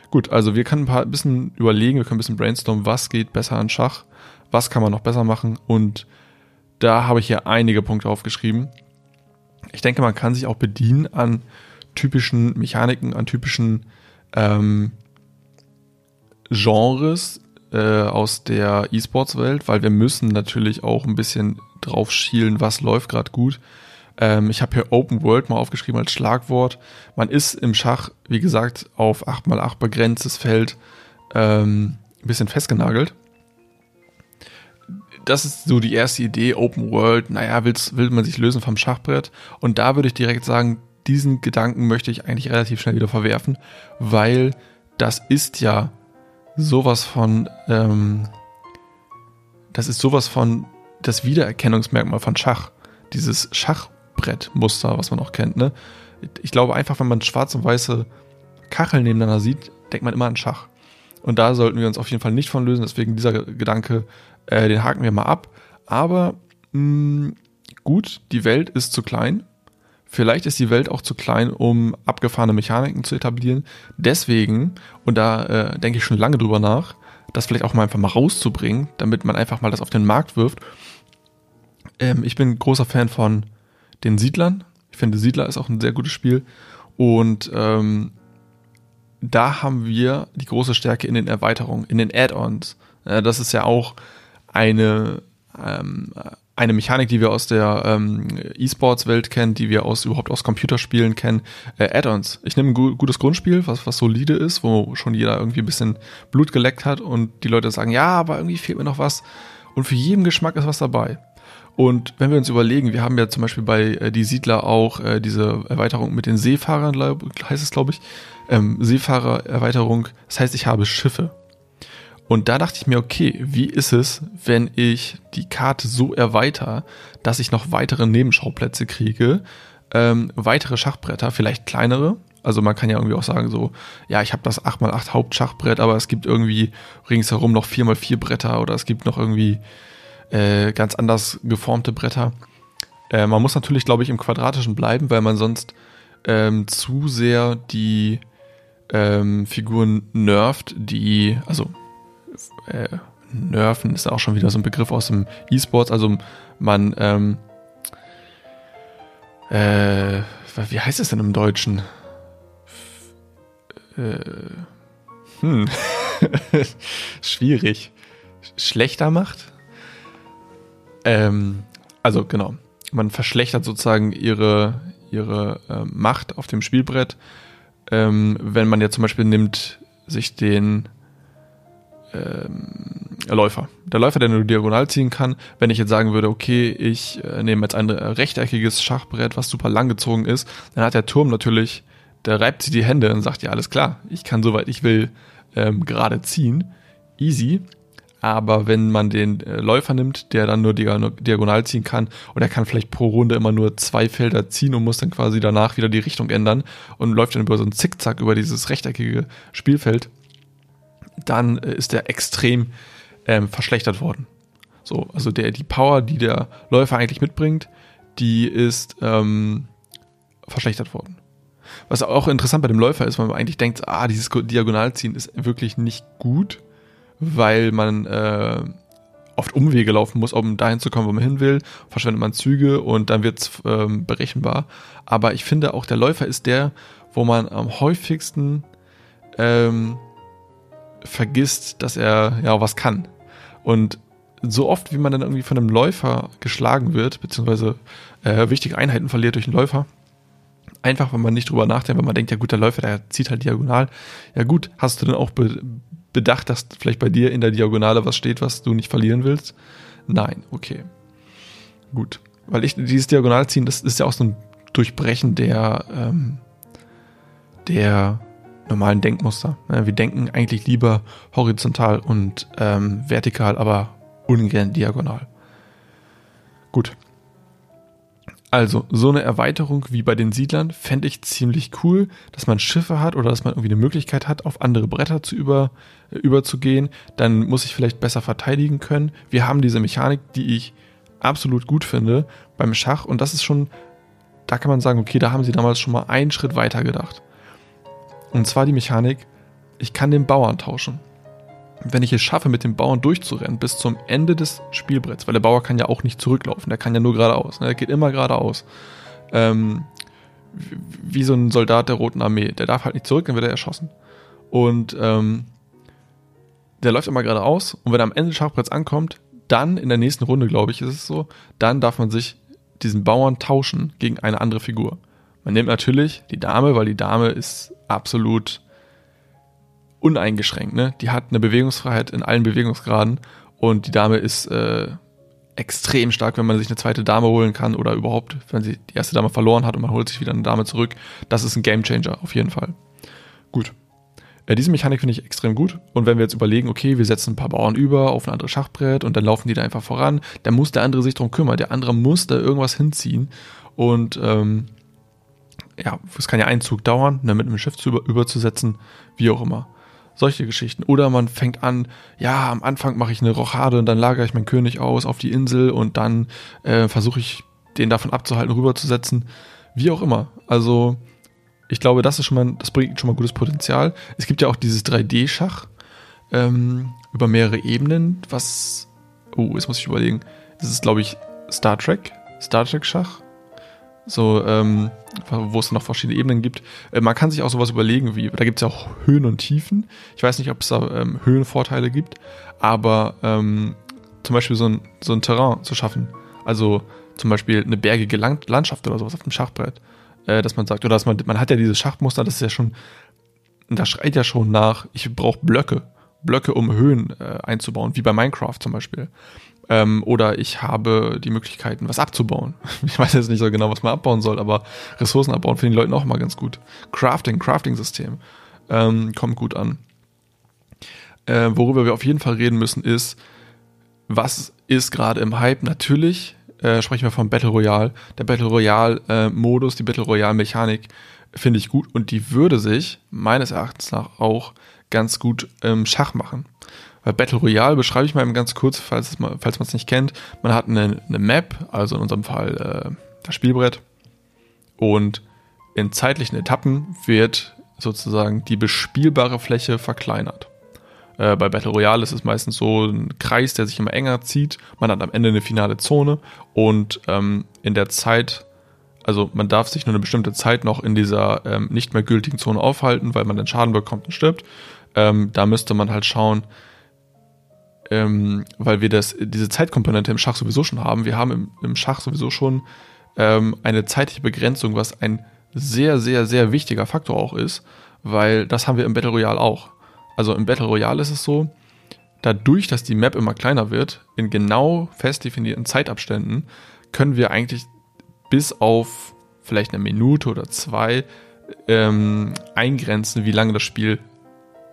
Gut, also wir können ein paar bisschen überlegen, wir können ein bisschen brainstormen, was geht besser an Schach was kann man noch besser machen und da habe ich hier einige Punkte aufgeschrieben. Ich denke, man kann sich auch bedienen an typischen Mechaniken, an typischen ähm, Genres äh, aus der E-Sports-Welt, weil wir müssen natürlich auch ein bisschen drauf schielen, was läuft gerade gut. Ähm, ich habe hier Open World mal aufgeschrieben als Schlagwort. Man ist im Schach, wie gesagt, auf 8x8 begrenztes Feld ähm, ein bisschen festgenagelt das ist so die erste Idee, Open World, naja, will's, will man sich lösen vom Schachbrett. Und da würde ich direkt sagen, diesen Gedanken möchte ich eigentlich relativ schnell wieder verwerfen, weil das ist ja sowas von, ähm, das ist sowas von das Wiedererkennungsmerkmal von Schach. Dieses Schachbrettmuster, was man auch kennt, ne? Ich glaube einfach, wenn man schwarz und weiße Kacheln nebeneinander sieht, denkt man immer an Schach. Und da sollten wir uns auf jeden Fall nicht von lösen. Deswegen dieser Gedanke, äh, den haken wir mal ab. Aber mh, mm, gut, die Welt ist zu klein. Vielleicht ist die Welt auch zu klein, um abgefahrene Mechaniken zu etablieren. Deswegen, und da äh, denke ich schon lange drüber nach, das vielleicht auch mal einfach mal rauszubringen, damit man einfach mal das auf den Markt wirft. Ähm, ich bin großer Fan von den Siedlern. Ich finde, Siedler ist auch ein sehr gutes Spiel. Und ähm, da haben wir die große Stärke in den Erweiterungen, in den Add-ons. Äh, das ist ja auch eine, ähm, eine Mechanik, die wir aus der ähm, E-Sports-Welt kennen, die wir aus überhaupt aus Computerspielen kennen, äh, Add-ons. Ich nehme ein gu gutes Grundspiel, was, was solide ist, wo schon jeder irgendwie ein bisschen Blut geleckt hat und die Leute sagen, ja, aber irgendwie fehlt mir noch was. Und für jeden Geschmack ist was dabei. Und wenn wir uns überlegen, wir haben ja zum Beispiel bei äh, Die Siedler auch äh, diese Erweiterung mit den Seefahrern, heißt es glaube ich, ähm, Seefahrer-Erweiterung. Das heißt, ich habe Schiffe. Und da dachte ich mir, okay, wie ist es, wenn ich die Karte so erweitere, dass ich noch weitere Nebenschauplätze kriege, ähm, weitere Schachbretter, vielleicht kleinere. Also man kann ja irgendwie auch sagen so, ja, ich habe das 8x8 Hauptschachbrett, aber es gibt irgendwie ringsherum noch 4x4 Bretter oder es gibt noch irgendwie äh, ganz anders geformte Bretter. Äh, man muss natürlich, glaube ich, im Quadratischen bleiben, weil man sonst ähm, zu sehr die ähm, Figuren nervt, die, also äh, nerven ist auch schon wieder so ein Begriff aus dem E-Sports. Also man, ähm, äh, wie heißt es denn im Deutschen? Äh, hm. Schwierig. Schlechter macht? Ähm, also genau. Man verschlechtert sozusagen ihre, ihre äh, Macht auf dem Spielbrett. Ähm, wenn man jetzt zum Beispiel nimmt, sich den ähm, Läufer. Der Läufer, der nur diagonal ziehen kann. Wenn ich jetzt sagen würde, okay, ich äh, nehme jetzt ein rechteckiges Schachbrett, was super lang gezogen ist, dann hat der Turm natürlich, der reibt sich die Hände und sagt, ja, alles klar, ich kann soweit ich will ähm, gerade ziehen. Easy. Aber wenn man den äh, Läufer nimmt, der dann nur diagonal ziehen kann und er kann vielleicht pro Runde immer nur zwei Felder ziehen und muss dann quasi danach wieder die Richtung ändern und läuft dann über so einen Zickzack über dieses rechteckige Spielfeld, dann äh, ist er extrem ähm, verschlechtert worden. So, also der, die Power, die der Läufer eigentlich mitbringt, die ist ähm, verschlechtert worden. Was auch interessant bei dem Läufer ist, weil man eigentlich denkt, ah, dieses Diagonalziehen ist wirklich nicht gut, weil man äh, oft Umwege laufen muss, um dahin zu kommen, wo man hin will. Verschwendet man Züge und dann wird es ähm, berechenbar. Aber ich finde auch der Läufer ist der, wo man am häufigsten ähm, vergisst, dass er ja was kann. Und so oft, wie man dann irgendwie von einem Läufer geschlagen wird, beziehungsweise äh, wichtige Einheiten verliert durch einen Läufer, einfach, wenn man nicht drüber nachdenkt, wenn man denkt, ja gut, der Läufer, der zieht halt diagonal. Ja gut, hast du dann auch be bedacht, dass vielleicht bei dir in der Diagonale was steht, was du nicht verlieren willst? Nein, okay. Gut. Weil ich dieses Diagonalziehen, das ist ja auch so ein Durchbrechen der, ähm, der normalen Denkmuster. Ne? Wir denken eigentlich lieber horizontal und ähm, vertikal, aber ungern diagonal. Gut. Also, so eine Erweiterung wie bei den Siedlern fände ich ziemlich cool, dass man Schiffe hat oder dass man irgendwie eine Möglichkeit hat, auf andere Bretter zu über, äh, überzugehen. Dann muss ich vielleicht besser verteidigen können. Wir haben diese Mechanik, die ich absolut gut finde beim Schach und das ist schon, da kann man sagen, okay, da haben sie damals schon mal einen Schritt weiter gedacht. Und zwar die Mechanik, ich kann den Bauern tauschen. Wenn ich es schaffe, mit dem Bauern durchzurennen bis zum Ende des Spielbretts, weil der Bauer kann ja auch nicht zurücklaufen, der kann ja nur geradeaus, ne? der geht immer geradeaus. Ähm, wie so ein Soldat der Roten Armee, der darf halt nicht zurück, dann wird er erschossen. Und ähm, der läuft immer geradeaus und wenn er am Ende des Schachbretts ankommt, dann in der nächsten Runde, glaube ich, ist es so, dann darf man sich diesen Bauern tauschen gegen eine andere Figur. Man nimmt natürlich die Dame, weil die Dame ist absolut uneingeschränkt. Ne? Die hat eine Bewegungsfreiheit in allen Bewegungsgraden und die Dame ist äh, extrem stark, wenn man sich eine zweite Dame holen kann oder überhaupt, wenn sie die erste Dame verloren hat und man holt sich wieder eine Dame zurück. Das ist ein Gamechanger auf jeden Fall. Gut. Äh, diese Mechanik finde ich extrem gut. Und wenn wir jetzt überlegen, okay, wir setzen ein paar Bauern über auf ein anderes Schachbrett und dann laufen die da einfach voran, dann muss der andere sich drum kümmern. Der andere muss da irgendwas hinziehen. Und ähm, ja, es kann ja einen Zug dauern, ne, mit einem Schiff zu über, überzusetzen, wie auch immer. Solche Geschichten. Oder man fängt an, ja, am Anfang mache ich eine Rochade und dann lagere ich meinen König aus auf die Insel und dann äh, versuche ich, den davon abzuhalten, rüberzusetzen. Wie auch immer. Also, ich glaube, das ist schon mal, das bringt schon mal gutes Potenzial. Es gibt ja auch dieses 3D-Schach ähm, über mehrere Ebenen, was, oh, jetzt muss ich überlegen. Das ist, glaube ich, Star Trek, Star Trek Schach so, ähm, wo es noch verschiedene Ebenen gibt. Äh, man kann sich auch sowas überlegen, wie, da gibt es ja auch Höhen und Tiefen. Ich weiß nicht, ob es da ähm, Höhenvorteile gibt, aber ähm, zum Beispiel so ein, so ein Terrain zu schaffen. Also zum Beispiel eine bergige Land Landschaft oder sowas auf dem Schachbrett. Äh, dass man sagt, oder dass man, man hat ja dieses Schachmuster, das ist ja schon, da schreit ja schon nach, ich brauche Blöcke. Blöcke, um Höhen äh, einzubauen, wie bei Minecraft zum Beispiel. Ähm, oder ich habe die Möglichkeiten, was abzubauen. Ich weiß jetzt nicht so genau, was man abbauen soll, aber Ressourcen abbauen finden die Leute auch immer ganz gut. Crafting, Crafting-System ähm, kommt gut an. Äh, worüber wir auf jeden Fall reden müssen, ist, was ist gerade im Hype? Natürlich äh, sprechen wir vom Battle Royale. Der Battle Royale-Modus, äh, die Battle Royale-Mechanik finde ich gut und die würde sich meines Erachtens nach auch ganz gut im Schach machen. Weil Battle Royale beschreibe ich mal eben ganz kurz, falls, man es nicht kennt. Man hat eine, eine, Map, also in unserem Fall äh, das Spielbrett. Und in zeitlichen Etappen wird sozusagen die bespielbare Fläche verkleinert. Äh, bei Battle Royale ist es meistens so ein Kreis, der sich immer enger zieht. Man hat am Ende eine finale Zone und ähm, in der Zeit Also man darf sich nur eine bestimmte Zeit noch in dieser ähm, nicht mehr gültigen Zone aufhalten, weil man den Schaden bekommt und stirbt. Ähm, da müsste man halt schauen, ähm, weil wir das, diese Zeitkomponente im Schach sowieso schon haben. Wir haben im, im Schach sowieso schon ähm, eine zeitliche Begrenzung, was ein sehr, sehr, sehr wichtiger Faktor auch ist, weil das haben wir im Battle Royale auch. Also im Battle Royale ist es so, dadurch, dass die Map immer kleiner wird, in genau fest definierten Zeitabständen, können wir eigentlich bis auf vielleicht eine Minute oder zwei ähm, eingrenzen, wie lange das Spiel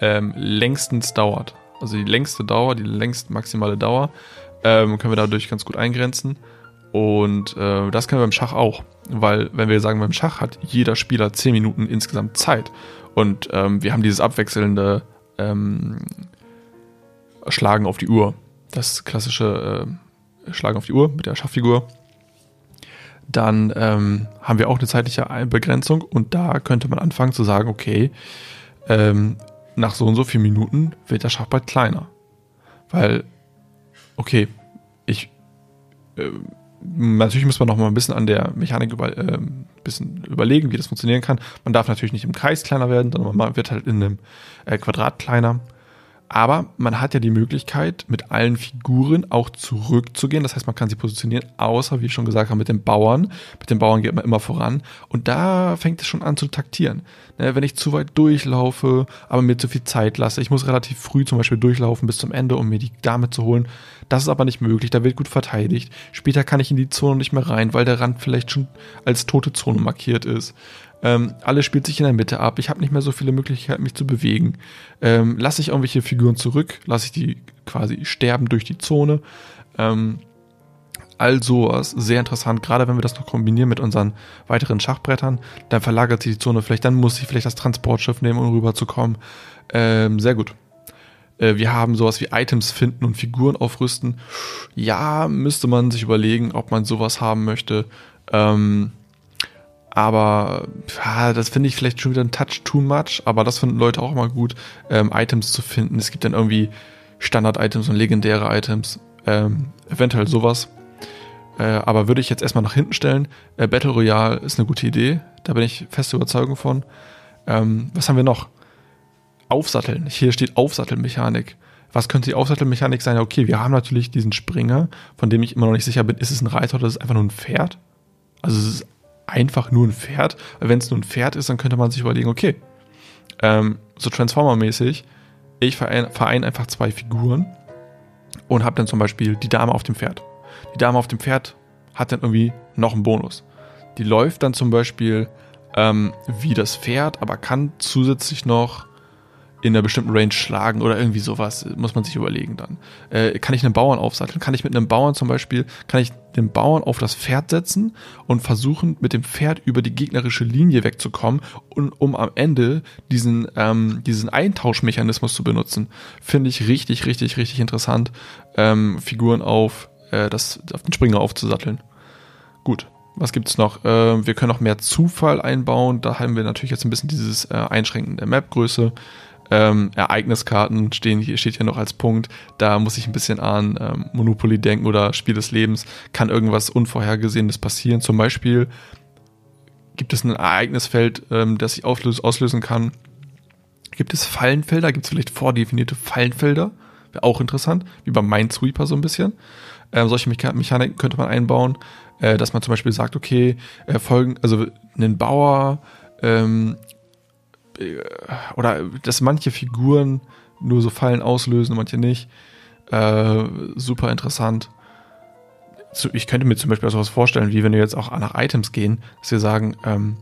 ähm, längstens dauert. Also die längste Dauer, die längst maximale Dauer, ähm, können wir dadurch ganz gut eingrenzen. Und äh, das können wir beim Schach auch. Weil, wenn wir sagen, beim Schach hat jeder Spieler 10 Minuten insgesamt Zeit. Und ähm, wir haben dieses abwechselnde ähm, Schlagen auf die Uhr. Das klassische äh, Schlagen auf die Uhr mit der Schachfigur. Dann ähm, haben wir auch eine zeitliche Begrenzung und da könnte man anfangen zu sagen, okay, ähm, nach so und so vielen Minuten wird der Schachbrett kleiner. Weil, okay, ich äh, natürlich muss man noch mal ein bisschen an der Mechanik über, äh, bisschen überlegen, wie das funktionieren kann. Man darf natürlich nicht im Kreis kleiner werden, sondern man wird halt in einem äh, Quadrat kleiner. Aber man hat ja die Möglichkeit, mit allen Figuren auch zurückzugehen. Das heißt, man kann sie positionieren, außer, wie ich schon gesagt habe, mit den Bauern. Mit den Bauern geht man immer voran. Und da fängt es schon an zu taktieren. Ne, wenn ich zu weit durchlaufe, aber mir zu viel Zeit lasse, ich muss relativ früh zum Beispiel durchlaufen bis zum Ende, um mir die Dame zu holen. Das ist aber nicht möglich, da wird gut verteidigt. Später kann ich in die Zone nicht mehr rein, weil der Rand vielleicht schon als tote Zone markiert ist. Ähm, alles spielt sich in der Mitte ab. Ich habe nicht mehr so viele Möglichkeiten, mich zu bewegen. Ähm, lasse ich irgendwelche Figuren zurück, lasse ich die quasi sterben durch die Zone. Ähm, all sowas, sehr interessant, gerade wenn wir das noch kombinieren mit unseren weiteren Schachbrettern, dann verlagert sich die Zone vielleicht, dann muss ich vielleicht das Transportschiff nehmen, um rüberzukommen. Ähm, sehr gut. Äh, wir haben sowas wie Items finden und Figuren aufrüsten. Ja, müsste man sich überlegen, ob man sowas haben möchte. Ähm, aber das finde ich vielleicht schon wieder ein Touch too much, aber das finden Leute auch mal gut, ähm, Items zu finden. Es gibt dann irgendwie Standard-Items und legendäre Items, ähm, eventuell sowas. Äh, aber würde ich jetzt erstmal nach hinten stellen. Äh, Battle Royale ist eine gute Idee, da bin ich feste Überzeugung von. Ähm, was haben wir noch? Aufsatteln. Hier steht Aufsattelmechanik. Was könnte die Aufsattelmechanik sein? Okay, wir haben natürlich diesen Springer, von dem ich immer noch nicht sicher bin, ist es ein Reiter oder ist es einfach nur ein Pferd? Also es ist einfach nur ein Pferd. Wenn es nur ein Pferd ist, dann könnte man sich überlegen, okay, ähm, so Transformer-mäßig, ich vereine verein einfach zwei Figuren und habe dann zum Beispiel die Dame auf dem Pferd. Die Dame auf dem Pferd hat dann irgendwie noch einen Bonus. Die läuft dann zum Beispiel ähm, wie das Pferd, aber kann zusätzlich noch in einer bestimmten Range schlagen oder irgendwie sowas, muss man sich überlegen dann. Äh, kann ich einen Bauern aufsatteln? Kann ich mit einem Bauern zum Beispiel, kann ich den Bauern auf das Pferd setzen und versuchen, mit dem Pferd über die gegnerische Linie wegzukommen und um am Ende diesen, ähm, diesen Eintauschmechanismus zu benutzen. Finde ich richtig, richtig, richtig interessant, ähm, Figuren auf, äh, das, auf den Springer aufzusatteln. Gut. Was gibt's noch? Äh, wir können noch mehr Zufall einbauen. Da haben wir natürlich jetzt ein bisschen dieses äh, Einschränken der Mapgröße. Ähm, Ereigniskarten stehen hier, steht hier noch als Punkt. Da muss ich ein bisschen an ähm, Monopoly denken oder Spiel des Lebens. Kann irgendwas Unvorhergesehenes passieren? Zum Beispiel gibt es ein Ereignisfeld, ähm, das ich auslösen, auslösen kann. Gibt es Fallenfelder? Gibt es vielleicht vordefinierte Fallenfelder? Wäre auch interessant, wie beim Minesweeper so ein bisschen. Ähm, solche Mechaniken könnte man einbauen, äh, dass man zum Beispiel sagt, okay, äh, folgen, also einen Bauer ähm, äh, oder dass manche Figuren nur so Fallen auslösen, manche nicht. Äh, super interessant. Ich könnte mir zum Beispiel auch sowas vorstellen, wie wenn wir jetzt auch nach Items gehen, dass wir sagen, ähm,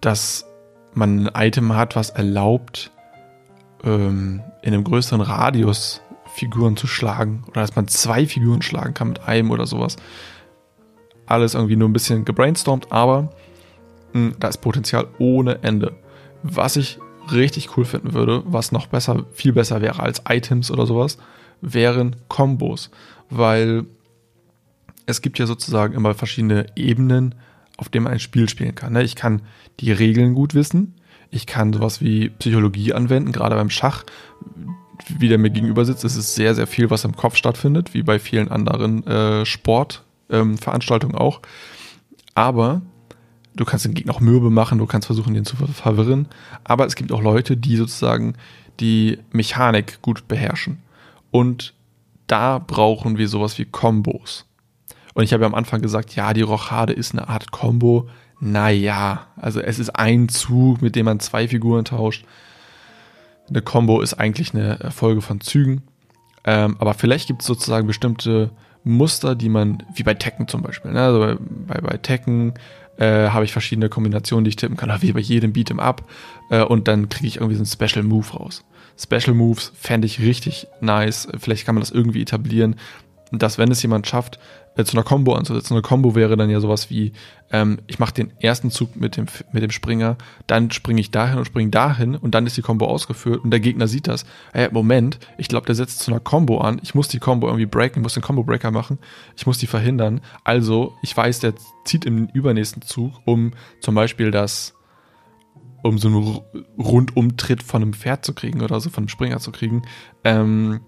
dass man ein Item hat, was erlaubt, ähm, in einem größeren Radius Figuren zu schlagen oder dass man zwei Figuren schlagen kann mit einem oder sowas. Alles irgendwie nur ein bisschen gebrainstormt, aber mh, hm, da ist Potenzial ohne Ende. Was ich richtig cool finden würde, was noch besser, viel besser wäre als Items oder sowas, wären Kombos. Weil es gibt ja sozusagen immer verschiedene Ebenen, auf denen man ein Spiel spielen kann. Ne? Ich kann die Regeln gut wissen. Ich kann sowas wie Psychologie anwenden, gerade beim Schach. Wie der mir gegenüber sitzt, ist es sehr, sehr viel, was im Kopf stattfindet, wie bei vielen anderen äh, Sportveranstaltungen ähm, auch. Aber du kannst den Gegner auch mürbe machen, du kannst versuchen, den zu verwirren. Aber es gibt auch Leute, die sozusagen die Mechanik gut beherrschen. Und da brauchen wir sowas wie Kombos. Und ich habe ja am Anfang gesagt, ja, die Rochade ist eine Art Combo. Naja, also es ist ein Zug, mit dem man zwei Figuren tauscht. Eine Combo ist eigentlich eine Folge von Zügen. Ähm, aber vielleicht gibt es sozusagen bestimmte Muster, die man, wie bei Tekken zum Beispiel. Ne? Also bei, bei, bei Tekken äh, habe ich verschiedene Kombinationen, die ich tippen kann, wie bei jedem Beat'em Up. Äh, und dann kriege ich irgendwie so einen Special Move raus. Special Moves fände ich richtig nice. Vielleicht kann man das irgendwie etablieren, dass wenn es jemand schafft, äh, zu einer Combo anzusetzen. Eine Combo wäre dann ja sowas wie, ähm, ich mache den ersten Zug mit dem, mit dem Springer, dann springe ich dahin und springe dahin und dann ist die Combo ausgeführt und der Gegner sieht das. Hey, Moment, ich glaube, der setzt zu einer Combo an, ich muss die Combo irgendwie breaken, muss den Combo-Breaker machen, ich muss die verhindern. Also, ich weiß, der zieht im übernächsten Zug, um zum Beispiel das um so einen Rundumtritt von einem Pferd zu kriegen oder so, von einem Springer zu kriegen, ähm,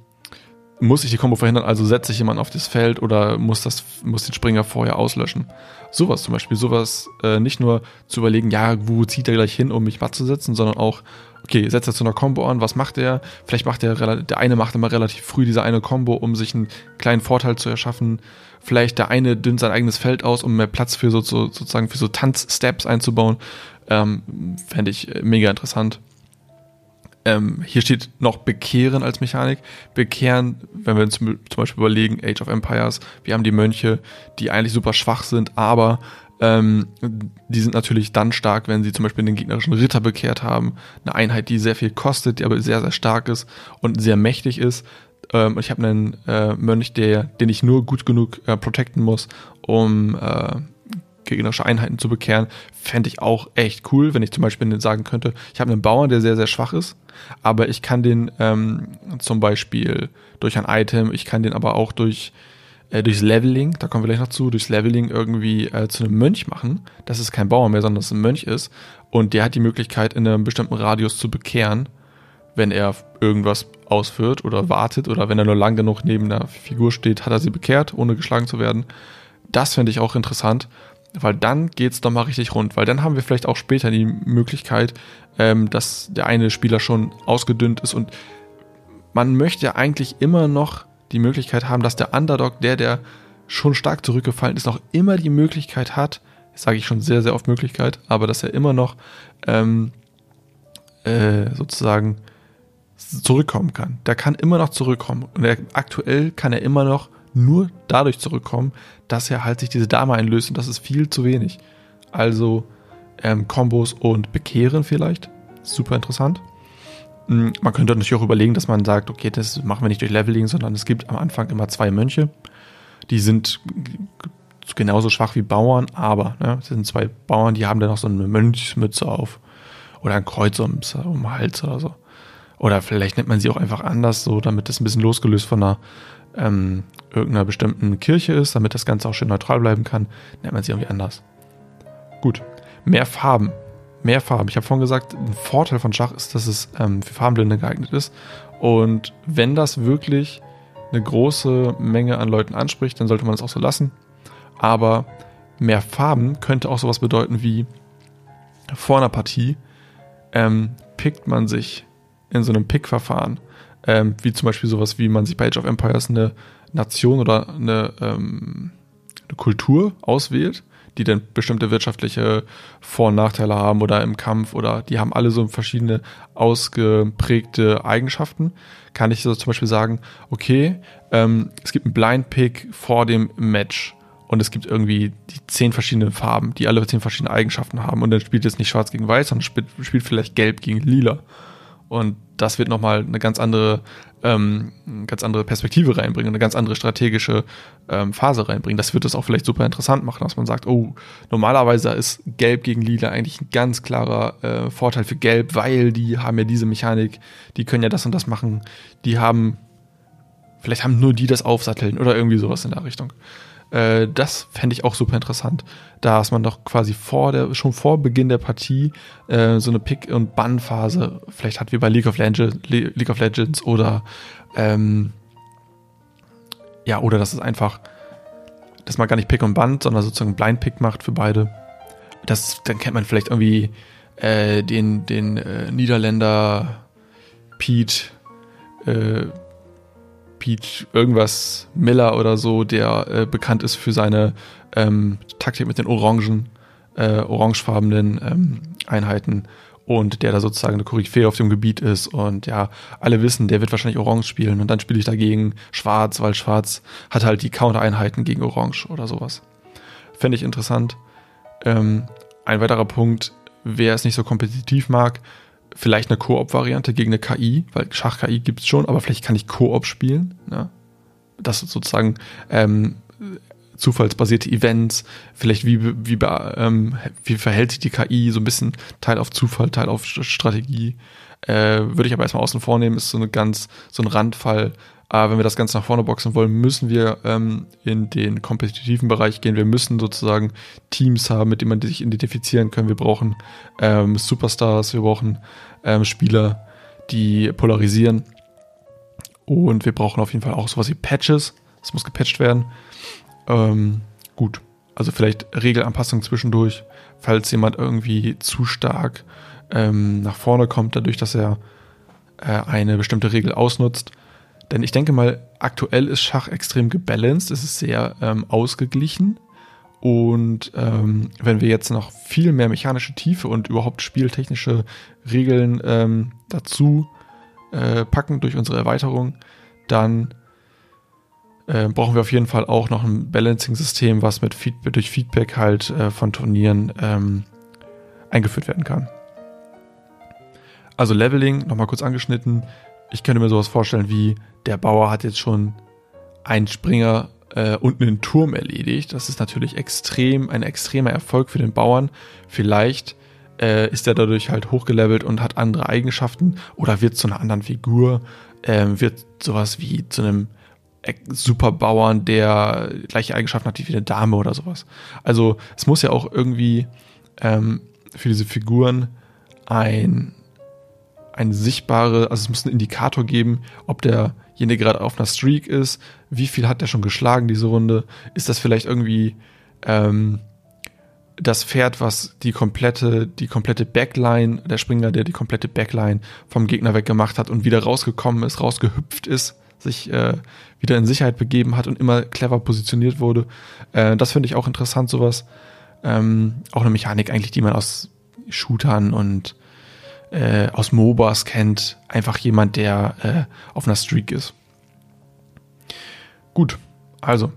muss ich die Combo verhindern, also setze ich jemanden auf das Feld oder muss, das, muss den Springer vorher auslöschen. Sowas zum Beispiel, sowas äh, nicht nur zu überlegen, ja, wo zieht er gleich hin, um mich matt zu setzen, sondern auch, okay, setzt er zu einer Combo an, was macht er? Vielleicht macht er, der eine macht immer relativ früh diese eine Combo, um sich einen kleinen Vorteil zu erschaffen. Vielleicht der eine dünnt sein eigenes Feld aus, um mehr Platz für so, so sozusagen für so Tanzsteps einzubauen. Ähm, Fände ich mega interessant. Ähm, hier steht noch Bekehren als Mechanik. Bekehren, wenn wir uns zum Beispiel überlegen, Age of Empires, wir haben die Mönche, die eigentlich super schwach sind, aber ähm, die sind natürlich dann stark, wenn sie zum Beispiel den gegnerischen Ritter bekehrt haben. Eine Einheit, die sehr viel kostet, die aber sehr, sehr stark ist und sehr mächtig ist. Ähm, ich habe einen äh, Mönch, der, den ich nur gut genug äh, protecten muss, um äh, gegnerische Einheiten zu bekehren, fände ich auch echt cool, wenn ich zum Beispiel sagen könnte, ich habe einen Bauern, der sehr, sehr schwach ist, aber ich kann den ähm, zum Beispiel durch ein Item, ich kann den aber auch durch äh, durchs Leveling, da kommen wir gleich noch zu, durchs Leveling irgendwie äh, zu einem Mönch machen, dass es kein Bauer mehr, sondern dass es ein Mönch ist. Und der hat die Möglichkeit, in einem bestimmten Radius zu bekehren, wenn er irgendwas ausführt oder wartet oder wenn er nur lang genug neben der Figur steht, hat er sie bekehrt, ohne geschlagen zu werden. Das finde ich auch interessant weil dann geht's doch mal richtig rund, weil dann haben wir vielleicht auch später die Möglichkeit, ähm, dass der eine Spieler schon ausgedünnt ist und man möchte eigentlich immer noch die Möglichkeit haben, dass der Underdog, der, der schon stark zurückgefallen ist, noch immer die Möglichkeit hat, sage ich schon sehr, sehr oft Möglichkeit, aber dass er immer noch ähm, äh, sozusagen zurückkommen kann. Der kann immer noch zurückkommen. Und er, aktuell kann er immer noch nur dadurch zurückkommen, dass er halt sich diese Dame einlöst und das ist viel zu wenig. Also ähm, Kombos und Bekehren vielleicht. Super interessant. Hm, man könnte natürlich auch überlegen, dass man sagt, okay, das machen wir nicht durch Leveling, sondern es gibt am Anfang immer zwei Mönche. Die sind genauso schwach wie Bauern, aber ne, das sind zwei Bauern, die haben dann noch so eine Mönchsmütze auf. Oder ein Kreuz um, um den Hals oder so. Oder vielleicht nennt man sie auch einfach anders, so damit das ein bisschen losgelöst von einer ähm, irgendeiner bestimmten Kirche ist, damit das Ganze auch schön neutral bleiben kann, nennt man sie irgendwie anders. Gut, mehr Farben. Mehr Farben. Ich habe vorhin gesagt, ein Vorteil von Schach ist, dass es ähm, für Farbenblinde geeignet ist. Und wenn das wirklich eine große Menge an Leuten anspricht, dann sollte man es auch so lassen. Aber mehr Farben könnte auch sowas bedeuten wie vor einer Partie ähm, pickt man sich in so einem Pick-Verfahren, ähm, wie zum Beispiel sowas, wie man sich bei Age of Empires eine Nation oder eine, ähm, eine Kultur auswählt, die dann bestimmte wirtschaftliche Vor- und Nachteile haben oder im Kampf oder die haben alle so verschiedene ausgeprägte Eigenschaften, kann ich so zum Beispiel sagen, okay, ähm, es gibt einen Blind Pick vor dem Match und es gibt irgendwie die zehn verschiedene Farben, die alle zehn verschiedene Eigenschaften haben und dann spielt es nicht schwarz gegen weiß, sondern spielt, spielt vielleicht gelb gegen lila. Und das wird nochmal eine ganz andere, ähm, ganz andere Perspektive reinbringen, eine ganz andere strategische ähm, Phase reinbringen. Das wird es auch vielleicht super interessant machen, dass man sagt, oh, normalerweise ist Gelb gegen Lila eigentlich ein ganz klarer äh, Vorteil für Gelb, weil die haben ja diese Mechanik, die können ja das und das machen, die haben, vielleicht haben nur die das Aufsatteln oder irgendwie sowas in der Richtung. Äh, das fände ich auch super interessant, dass man doch quasi vor der, schon vor Beginn der Partie äh, so eine Pick- und Bann-Phase vielleicht hat wie bei League of Legends, League of Legends oder ähm, ja, oder dass es einfach dass man gar nicht Pick und Band, sondern sozusagen Blind Pick macht für beide. Das, dann kennt man vielleicht irgendwie äh, den, den äh, Niederländer Pete, äh, Pete irgendwas Miller oder so, der äh, bekannt ist für seine ähm, Taktik mit den Orangen, äh, orangefarbenen ähm, Einheiten und der da sozusagen eine Koryphäe auf dem Gebiet ist und ja, alle wissen, der wird wahrscheinlich Orange spielen und dann spiele ich dagegen Schwarz, weil Schwarz hat halt die Counter-Einheiten gegen Orange oder sowas. Fände ich interessant. Ähm, ein weiterer Punkt, wer es nicht so kompetitiv mag, vielleicht eine Koop-Variante gegen eine KI, weil Schach-KI gibt es schon, aber vielleicht kann ich Koop spielen. Ne? Das sozusagen ähm, zufallsbasierte Events, vielleicht wie, wie, ähm, wie verhält sich die KI, so ein bisschen Teil auf Zufall, Teil auf Strategie. Äh, würde ich aber erstmal außen vornehmen, ist so eine ganz, so ein Randfall. Aber wenn wir das Ganze nach vorne boxen wollen, müssen wir ähm, in den kompetitiven Bereich gehen. Wir müssen sozusagen Teams haben, mit denen man sich identifizieren kann. Wir brauchen ähm, Superstars, wir brauchen ähm, Spieler, die polarisieren. Und wir brauchen auf jeden Fall auch sowas wie Patches. Es muss gepatcht werden. Ähm, gut. Also vielleicht Regelanpassung zwischendurch, falls jemand irgendwie zu stark ähm, nach vorne kommt, dadurch, dass er äh, eine bestimmte Regel ausnutzt. Denn ich denke mal, aktuell ist Schach extrem gebalanced, es ist sehr ähm, ausgeglichen. Und ähm, wenn wir jetzt noch viel mehr mechanische Tiefe und überhaupt spieltechnische Regeln ähm, dazu äh, packen durch unsere Erweiterung, dann äh, brauchen wir auf jeden Fall auch noch ein Balancing-System, was mit Feedback, durch Feedback halt äh, von Turnieren ähm, eingeführt werden kann. Also Leveling, nochmal kurz angeschnitten. Ich könnte mir sowas vorstellen wie, der Bauer hat jetzt schon einen Springer äh, unten den Turm erledigt. Das ist natürlich extrem, ein extremer Erfolg für den Bauern. Vielleicht äh, ist er dadurch halt hochgelevelt und hat andere Eigenschaften oder wird zu einer anderen Figur, äh, wird sowas wie zu einem Superbauern, der gleiche Eigenschaften hat wie eine Dame oder sowas. Also es muss ja auch irgendwie ähm, für diese Figuren ein, ein sichtbare, also es muss einen Indikator geben, ob derjenige gerade auf einer Streak ist, wie viel hat der schon geschlagen diese Runde, ist das vielleicht irgendwie ähm, das Pferd, was die komplette, die komplette Backline, der Springer, der die komplette Backline vom Gegner weggemacht hat und wieder rausgekommen ist, rausgehüpft ist sich äh, wieder in Sicherheit begeben hat und immer clever positioniert wurde. Äh, das finde ich auch interessant, sowas. Ähm, auch eine Mechanik eigentlich, die man aus Shootern und äh, aus MOBAs kennt. Einfach jemand, der äh, auf einer Streak ist. Gut, also,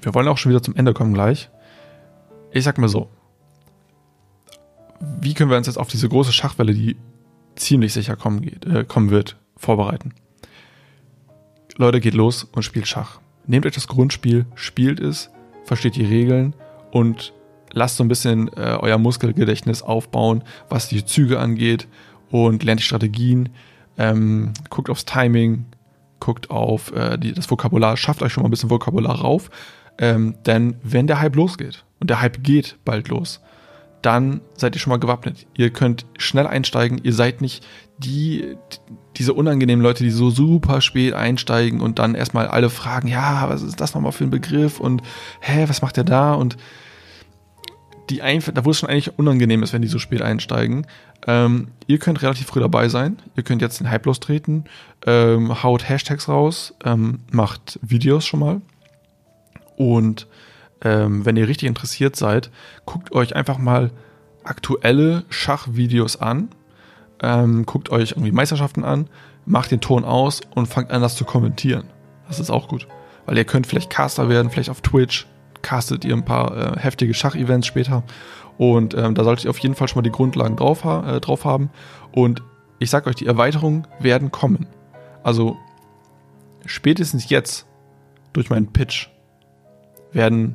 wir wollen auch schon wieder zum Ende kommen gleich. Ich sag mal so. Wie können wir uns jetzt auf diese große Schachwelle, die ziemlich sicher kommen, geht, äh, kommen wird, vorbereiten? Leute, geht los und spielt Schach. Nehmt euch das Grundspiel, spielt es, versteht die Regeln und lasst so ein bisschen äh, euer Muskelgedächtnis aufbauen, was die Züge angeht und lernt die Strategien. Ähm, guckt aufs Timing, guckt auf äh, die, das Vokabular, schafft euch schon mal ein bisschen Vokabular rauf. Ähm, denn wenn der Hype losgeht, und der Hype geht bald los, dann seid ihr schon mal gewappnet. Ihr könnt schnell einsteigen, ihr seid nicht die, diese unangenehmen Leute, die so super spät einsteigen und dann erstmal alle fragen, ja, was ist das nochmal für ein Begriff und hä, was macht der da und die einfach, da wo es schon eigentlich unangenehm ist, wenn die so spät einsteigen. Ähm, ihr könnt relativ früh dabei sein. Ihr könnt jetzt den Hype lostreten, ähm, haut Hashtags raus, ähm, macht Videos schon mal. Und ähm, wenn ihr richtig interessiert seid, guckt euch einfach mal aktuelle Schachvideos an ähm, guckt euch irgendwie Meisterschaften an, macht den Ton aus und fangt an, das zu kommentieren. Das ist auch gut. Weil ihr könnt vielleicht Caster werden, vielleicht auf Twitch, castet ihr ein paar äh, heftige Schachevents später. Und ähm, da solltet ihr auf jeden Fall schon mal die Grundlagen drauf, ha äh, drauf haben. Und ich sag euch, die Erweiterungen werden kommen. Also spätestens jetzt durch meinen Pitch werden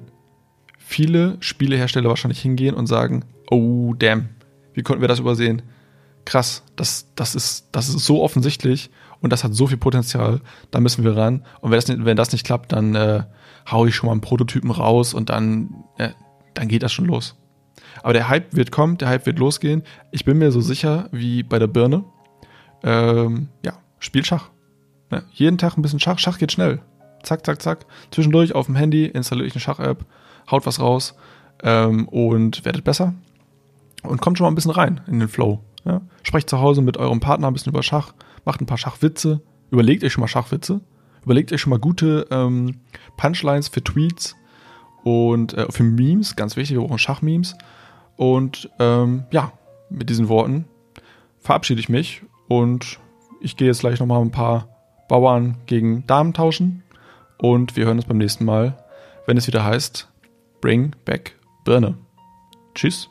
viele Spielehersteller wahrscheinlich hingehen und sagen, oh damn, wie konnten wir das übersehen? krass, das, das, ist, das ist so offensichtlich und das hat so viel Potenzial, da müssen wir ran. Und wenn das nicht, wenn das nicht klappt, dann äh, hau ich schon mal einen Prototypen raus und dann, äh, dann geht das schon los. Aber der Hype wird kommen, der Hype wird losgehen. Ich bin mir so sicher wie bei der Birne. Ähm, ja, spiel Schach. Ja, jeden Tag ein bisschen Schach. Schach geht schnell. zack, zack, zack. Zwischendurch auf dem Handy installiere ich eine Schach-App, haut was raus ähm, und werdet besser. Und kommt schon mal ein bisschen rein in den Flow. Ja? Sprecht zu Hause mit eurem Partner ein bisschen über Schach, macht ein paar Schachwitze, überlegt euch schon mal Schachwitze, überlegt euch schon mal gute ähm, Punchlines für Tweets und äh, für Memes, ganz wichtig, wir brauchen Schachmemes. Und ähm, ja, mit diesen Worten verabschiede ich mich und ich gehe jetzt gleich nochmal ein paar Bauern gegen Damen tauschen und wir hören uns beim nächsten Mal, wenn es wieder heißt Bring Back Birne. Tschüss.